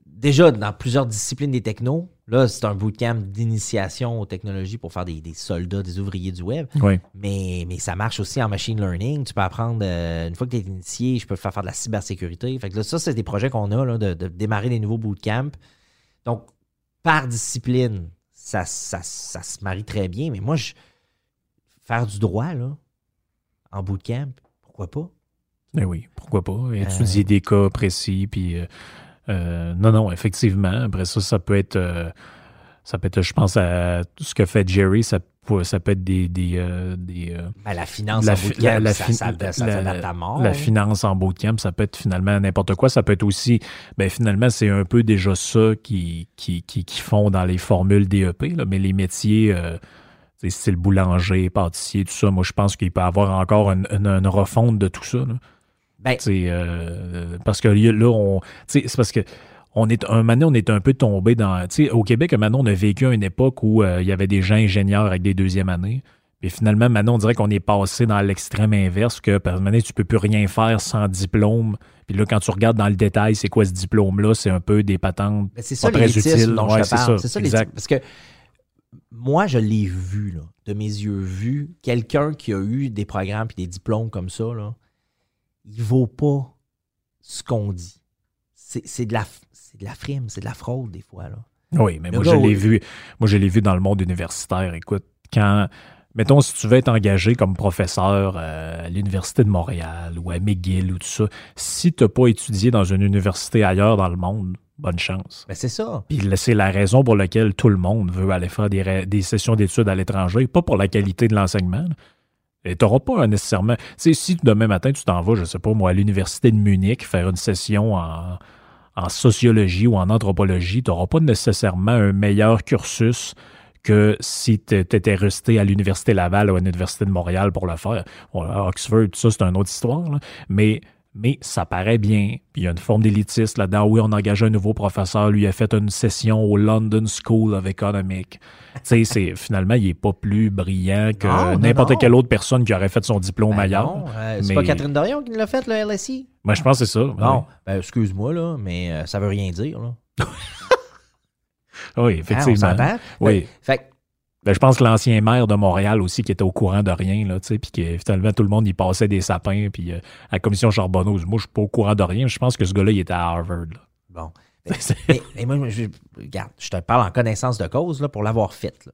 déjà, dans plusieurs disciplines des technos, là, c'est un bootcamp d'initiation aux technologies pour faire des, soldats, des ouvriers du web. Oui. Mais, mais ça marche aussi en machine learning. Tu peux apprendre, euh, une fois que tu es initié, je peux faire faire de la cybersécurité. Fait que là, ça, c'est des projets qu'on a là, de, démarrer des nouveaux bootcamps. Donc, par discipline, ça, ça, ça se marie très bien. Mais moi, je, faire du droit, là, en bootcamp, pourquoi pas? Ben oui, pourquoi pas? Étudier euh. des cas précis, puis... Euh, euh, non, non, effectivement. Après ça, ça peut être... ça peut être, je pense, à ce que fait Jerry, ça peut, ça peut être des... des, ben, la finance en bootcamp, la, ça, ça, à mort. La finance en bootcamp, ça peut être finalement n'importe quoi. Ça peut être aussi... Ben, finalement, c'est un peu déjà ça qui, qui, qui, qui font dans les formules DEP, là, mais les métiers style boulanger, pâtissier, tout ça. Moi, je pense qu'il peut y avoir encore une, refonte de tout ça. Ben, euh, parce que là, on, c'est parce que on est un moment on est un peu tombé dans. Au Québec, maintenant, on a vécu une époque où euh, il y avait des gens ingénieurs avec des deuxièmes années. Et finalement, maintenant, on dirait qu'on est passé dans l'extrême inverse, que parce que tu peux plus rien faire sans diplôme. Puis là, quand tu regardes dans le détail, c'est quoi ce diplôme-là, c'est un peu des patentes ben, pas très utiles. Ouais, c'est ça, c'est ça exact. Parce que moi, je l'ai vu, là, de mes yeux vus. Quelqu'un qui a eu des programmes et des diplômes comme ça, là, il vaut pas ce qu'on dit. C'est de, la, de la frime, c'est de la fraude des fois. Là. Oui, mais moi, je l'ai vu. Moi, je l'ai vu dans le monde universitaire. Écoute, quand mettons, si tu veux être engagé comme professeur euh, à l'Université de Montréal ou à McGill ou tout ça, si tu n'as pas étudié dans une université ailleurs dans le monde, bonne chance. Ben c'est ça. Puis c'est la raison pour laquelle tout le monde veut aller faire des, des sessions d'études à l'étranger, pas pour la qualité de l'enseignement. Et tu n'auras pas nécessairement. Sais, si demain matin, tu t'en vas, je sais pas, moi, à l'Université de Munich, faire une session en, en sociologie ou en anthropologie, tu n'auras pas nécessairement un meilleur cursus que si tu étais resté à l'Université Laval ou à l'Université de Montréal pour le faire. Oxford, tout ça, c'est une autre histoire. Mais mais ça paraît bien. Puis il y a une forme d'élitiste là-dedans. Oui, on a engagé un nouveau professeur, lui a fait une session au London School of Economics. tu sais, finalement, il n'est pas plus brillant que n'importe quelle autre personne qui aurait fait son diplôme ben ailleurs. Euh, c'est pas Catherine Dorion qui l'a fait, le LSI? Moi, je pense que c'est ça. Non, ben, excuse-moi, là, mais ça euh, ça veut rien dire. Là. oui, effectivement. oui. Fait ben, je pense que l'ancien maire de Montréal aussi qui était au courant de rien, là, puis que finalement tout le monde y passait des sapins, puis euh, à la commission Charbonneau, moi je suis pas au courant de rien, je pense que ce gars-là il était à Harvard. Bon. Mais, moi, je, regarde, je te parle en connaissance de cause là, pour l'avoir fait.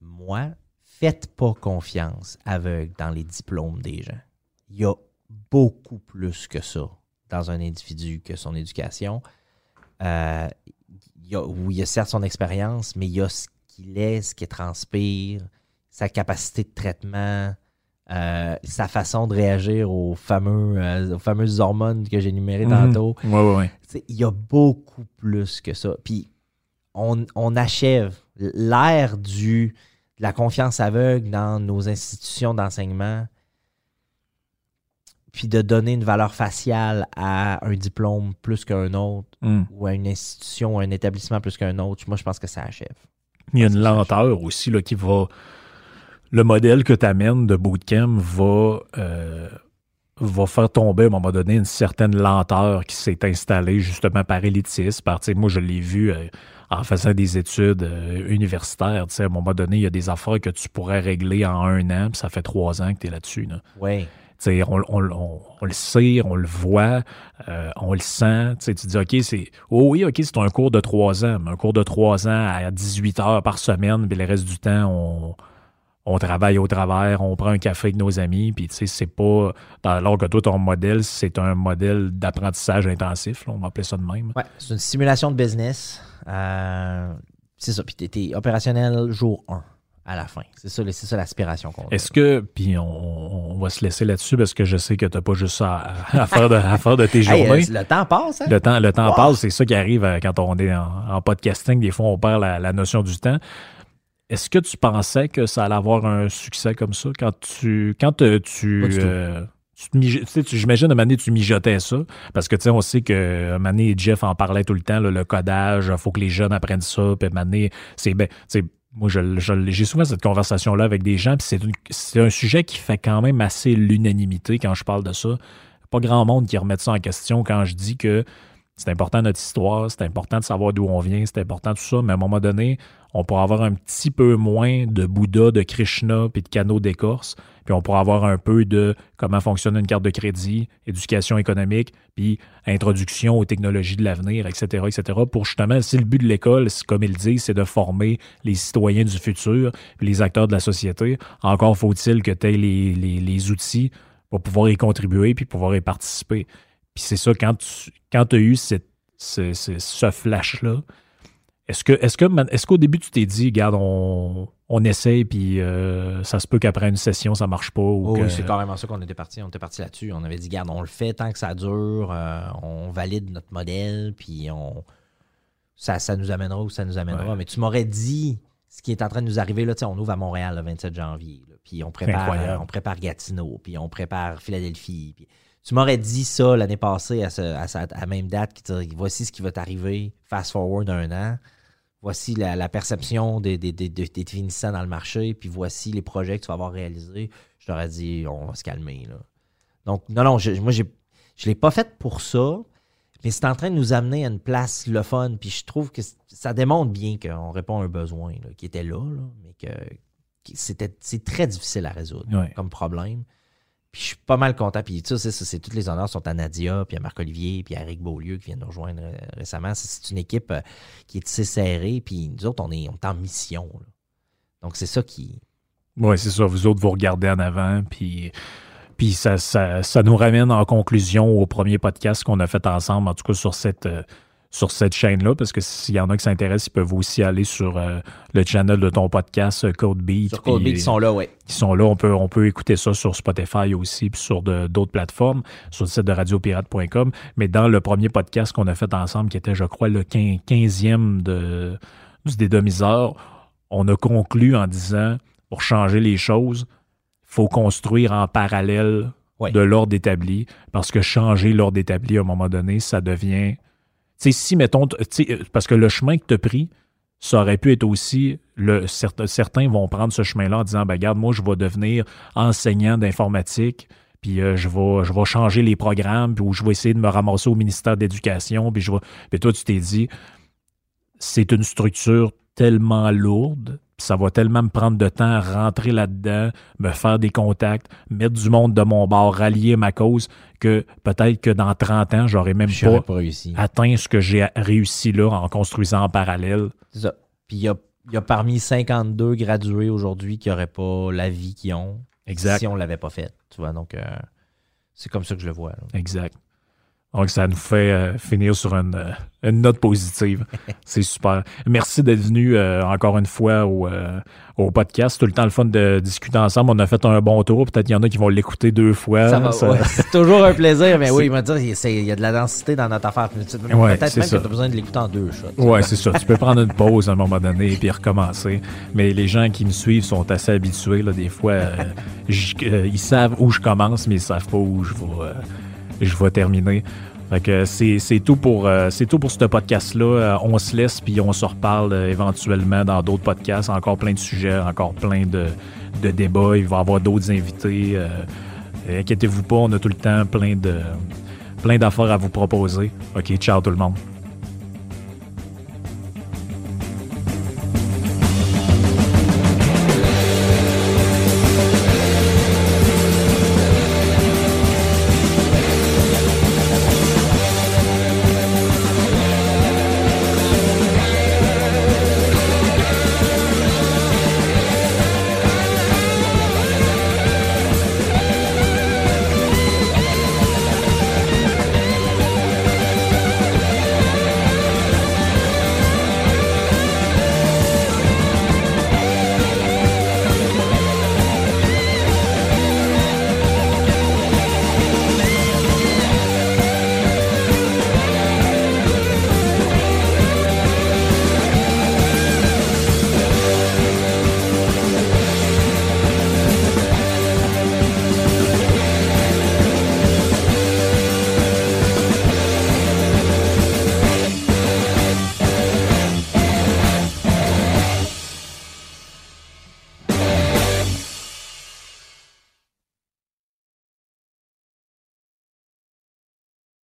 Moi, faites pas confiance aveugle dans les diplômes des gens. Il y a beaucoup plus que ça dans un individu que son éducation. Euh, il y a, oui, il y a certes son expérience, mais il y a qu'il est, ce qu'il transpire, sa capacité de traitement, euh, sa façon de réagir aux, fameux, euh, aux fameuses hormones que j'ai énumérées mhm. tantôt. Il y a beaucoup plus que ça. Puis on, achève l'ère du de la confiance aveugle dans nos institutions d'enseignement, puis de donner une valeur faciale à un diplôme plus qu'un autre, mm. ou à une institution, ou un établissement plus qu'un autre. Moi, je pense que ça achève. Il y a une lenteur aussi là, qui va. Le modèle que tu amènes de bootcamp va, euh, va faire tomber à un moment donné une certaine lenteur qui s'est installée justement par élitisme. Par, moi, je l'ai vu euh, en faisant des études euh, universitaires. À un moment donné, il y a des affaires que tu pourrais régler en un an, puis ça fait trois ans que tu es là-dessus. Là. Oui. On, le sait, on le voit, euh, on le sent. Tu dis, OK, c'est. Oh oui, OK, c'est un cours de trois ans, un cours de trois ans à 18 heures par semaine, puis le reste du temps, on, travaille au travers, on prend un café avec nos amis, puis c'est pas. Alors que toi, ton modèle, c'est un modèle d'apprentissage intensif, on va appeler ça de même. C'est une simulation de business. Euh, c'est ça, puis tu opérationnel jour 1 à la fin. C'est ça, ça l'aspiration qu'on Est-ce que, puis on, va se laisser là-dessus parce que je sais que tu n'as pas juste ça à, faire de, à, faire de, tes journées. le temps passe. Hein? Le temps, le temps passe, c'est ça qui arrive euh, quand on est en, podcasting. Des fois, on perd la, notion du temps. Est-ce que tu pensais que ça allait avoir un succès comme ça? Quand tu. Quand tu. Euh, tu j'imagine, à un moment tu mijotais ça. Parce que, tu sais, on sait que, un Jeff en parlait tout le temps, le codage, il faut que les jeunes apprennent ça. Puis, à c'est, ben, moi, j'ai souvent cette conversation-là avec des gens, puis c'est un sujet qui fait quand même assez l'unanimité quand je parle de ça. Pas grand monde qui remet ça en question quand je dis que c'est important notre histoire, c'est important de savoir d'où on vient, c'est important tout ça, mais à un moment donné, on pourra avoir un petit peu moins de Bouddha, de Krishna, puis de canaux d'écorce, puis on pourra avoir un peu de comment fonctionne une carte de crédit, éducation économique, puis introduction aux technologies de l'avenir, etc., etc., pour justement, si le but de l'école, comme il dit, c'est de former les citoyens du futur, puis les acteurs de la société, encore faut-il que tu aies les, les, outils pour pouvoir y contribuer, puis pouvoir y participer. Puis c'est ça, quand tu quand as eu cette, ce, ce flash-là, est-ce que est-ce que est-ce qu'au début tu t'es dit, regarde, on, on essaye puis euh, ça se peut qu'après une session ça marche pas ou Oui, c'est carrément ça qu'on était parti. On était parti là-dessus. On avait dit, regarde, on le fait tant que ça dure, euh, on valide notre modèle puis on ça, ça nous amènera où ça nous amènera. Mais tu m'aurais dit ce qui est en train de nous arriver là, on ouvre à Montréal le 27 janvier, puis on prépare, on prépare Gatineau, puis on prépare Philadelphie. Tu m'aurais dit ça l'année passée à, la même date, qui voici ce qui va t'arriver, fast forward un an voici la, perception des, des, des, dans le marché, puis voici les projets que tu vas avoir réalisés, je t'aurais dit, on va se calmer. Là. Donc, non, non, moi, je ne l'ai pas fait pour ça, mais c'est en train de nous amener à une place le fun, puis je trouve que ça démontre bien qu'on répond à un besoin qui était là, mais que, c'était c'est très difficile à résoudre comme problème. Puis je suis pas mal content. Puis sais, c'est, toutes les honneurs sont à Nadia, puis à Marc-Olivier, puis à Eric Beaulieu qui vient nous rejoindre euh, récemment. C'est, une équipe euh, qui est assez serrée. Puis nous autres, on est, en mission. Donc c'est ça qui, Oui, c'est ça. Vous autres, vous regardez en avant, puis, puis ça, ça, ça, nous ramène en conclusion au premier podcast qu'on a fait ensemble, en tout cas sur cette, euh, sur cette chaîne-là, parce que s'il y en a qui s'intéressent, ils peuvent aussi aller sur euh, le channel de ton podcast, euh, Codebeat. Sur Codebeat, ils sont là, oui. Ils sont là. On peut, on peut écouter ça sur Spotify aussi, puis sur d'autres plateformes, sur le site de radiopirate.com. Mais dans le premier podcast qu'on a fait ensemble, qui était, je crois, le 15e de, du dédomiseur, on a conclu en disant pour changer les choses, il faut construire en parallèle de l'ordre établi, parce que changer l'ordre établi à un moment donné, ça devient. Sais, si, mettons, parce que le chemin que tu as pris, ça aurait pu être aussi, certains vont prendre ce chemin-là en disant, ben, regarde, moi, je vais devenir enseignant d'informatique, puis euh, je, vais, je vais changer les programmes, puis je vais essayer de me ramasser au ministère d'éducation, puis je vais. Puis toi, tu t'es dit, c'est une structure tellement lourde, ça va tellement me prendre de temps à rentrer là-dedans, me faire des contacts, mettre du monde de mon bord, rallier ma cause, que peut-être que dans 30 ans, j'aurais même pas, atteint ce que j'ai réussi là en construisant en parallèle. C'est ça. Puis il y a, parmi 52 gradués aujourd'hui qui n'auraient pas la vie qu'ils ont exact. si on ne l'avait pas fait. Tu vois, donc euh, c'est comme ça que je le vois. Exact. Donc, ça nous fait euh, finir sur une, euh, une note positive. C'est super. Merci d'être venu euh, encore une fois au, au podcast. Tout le temps le fun de discuter ensemble. On a fait un bon tour. Peut-être qu'il y en a qui vont l'écouter deux fois. c'est toujours un plaisir, mais oui, il m'a dit il y a de la densité dans notre affaire. Peut-être même que tu as besoin de l'écouter en deux shots. Oui, c'est ça. Tu peux prendre une pause à un moment donné et puis recommencer. Mais les gens qui me suivent sont assez habitués. Là, des fois, ils savent où je commence, mais ils savent pas où je vais je vais terminer. c'est tout pour euh, c'est tout pour ce podcast-là. Euh, on se laisse puis on se reparle euh, éventuellement dans d'autres podcasts. Encore plein de sujets, encore plein de, débats. Il va y avoir d'autres invités. inquiétez-vous pas, on a tout le temps plein de plein d'affaires à vous proposer. OK, ciao tout le monde.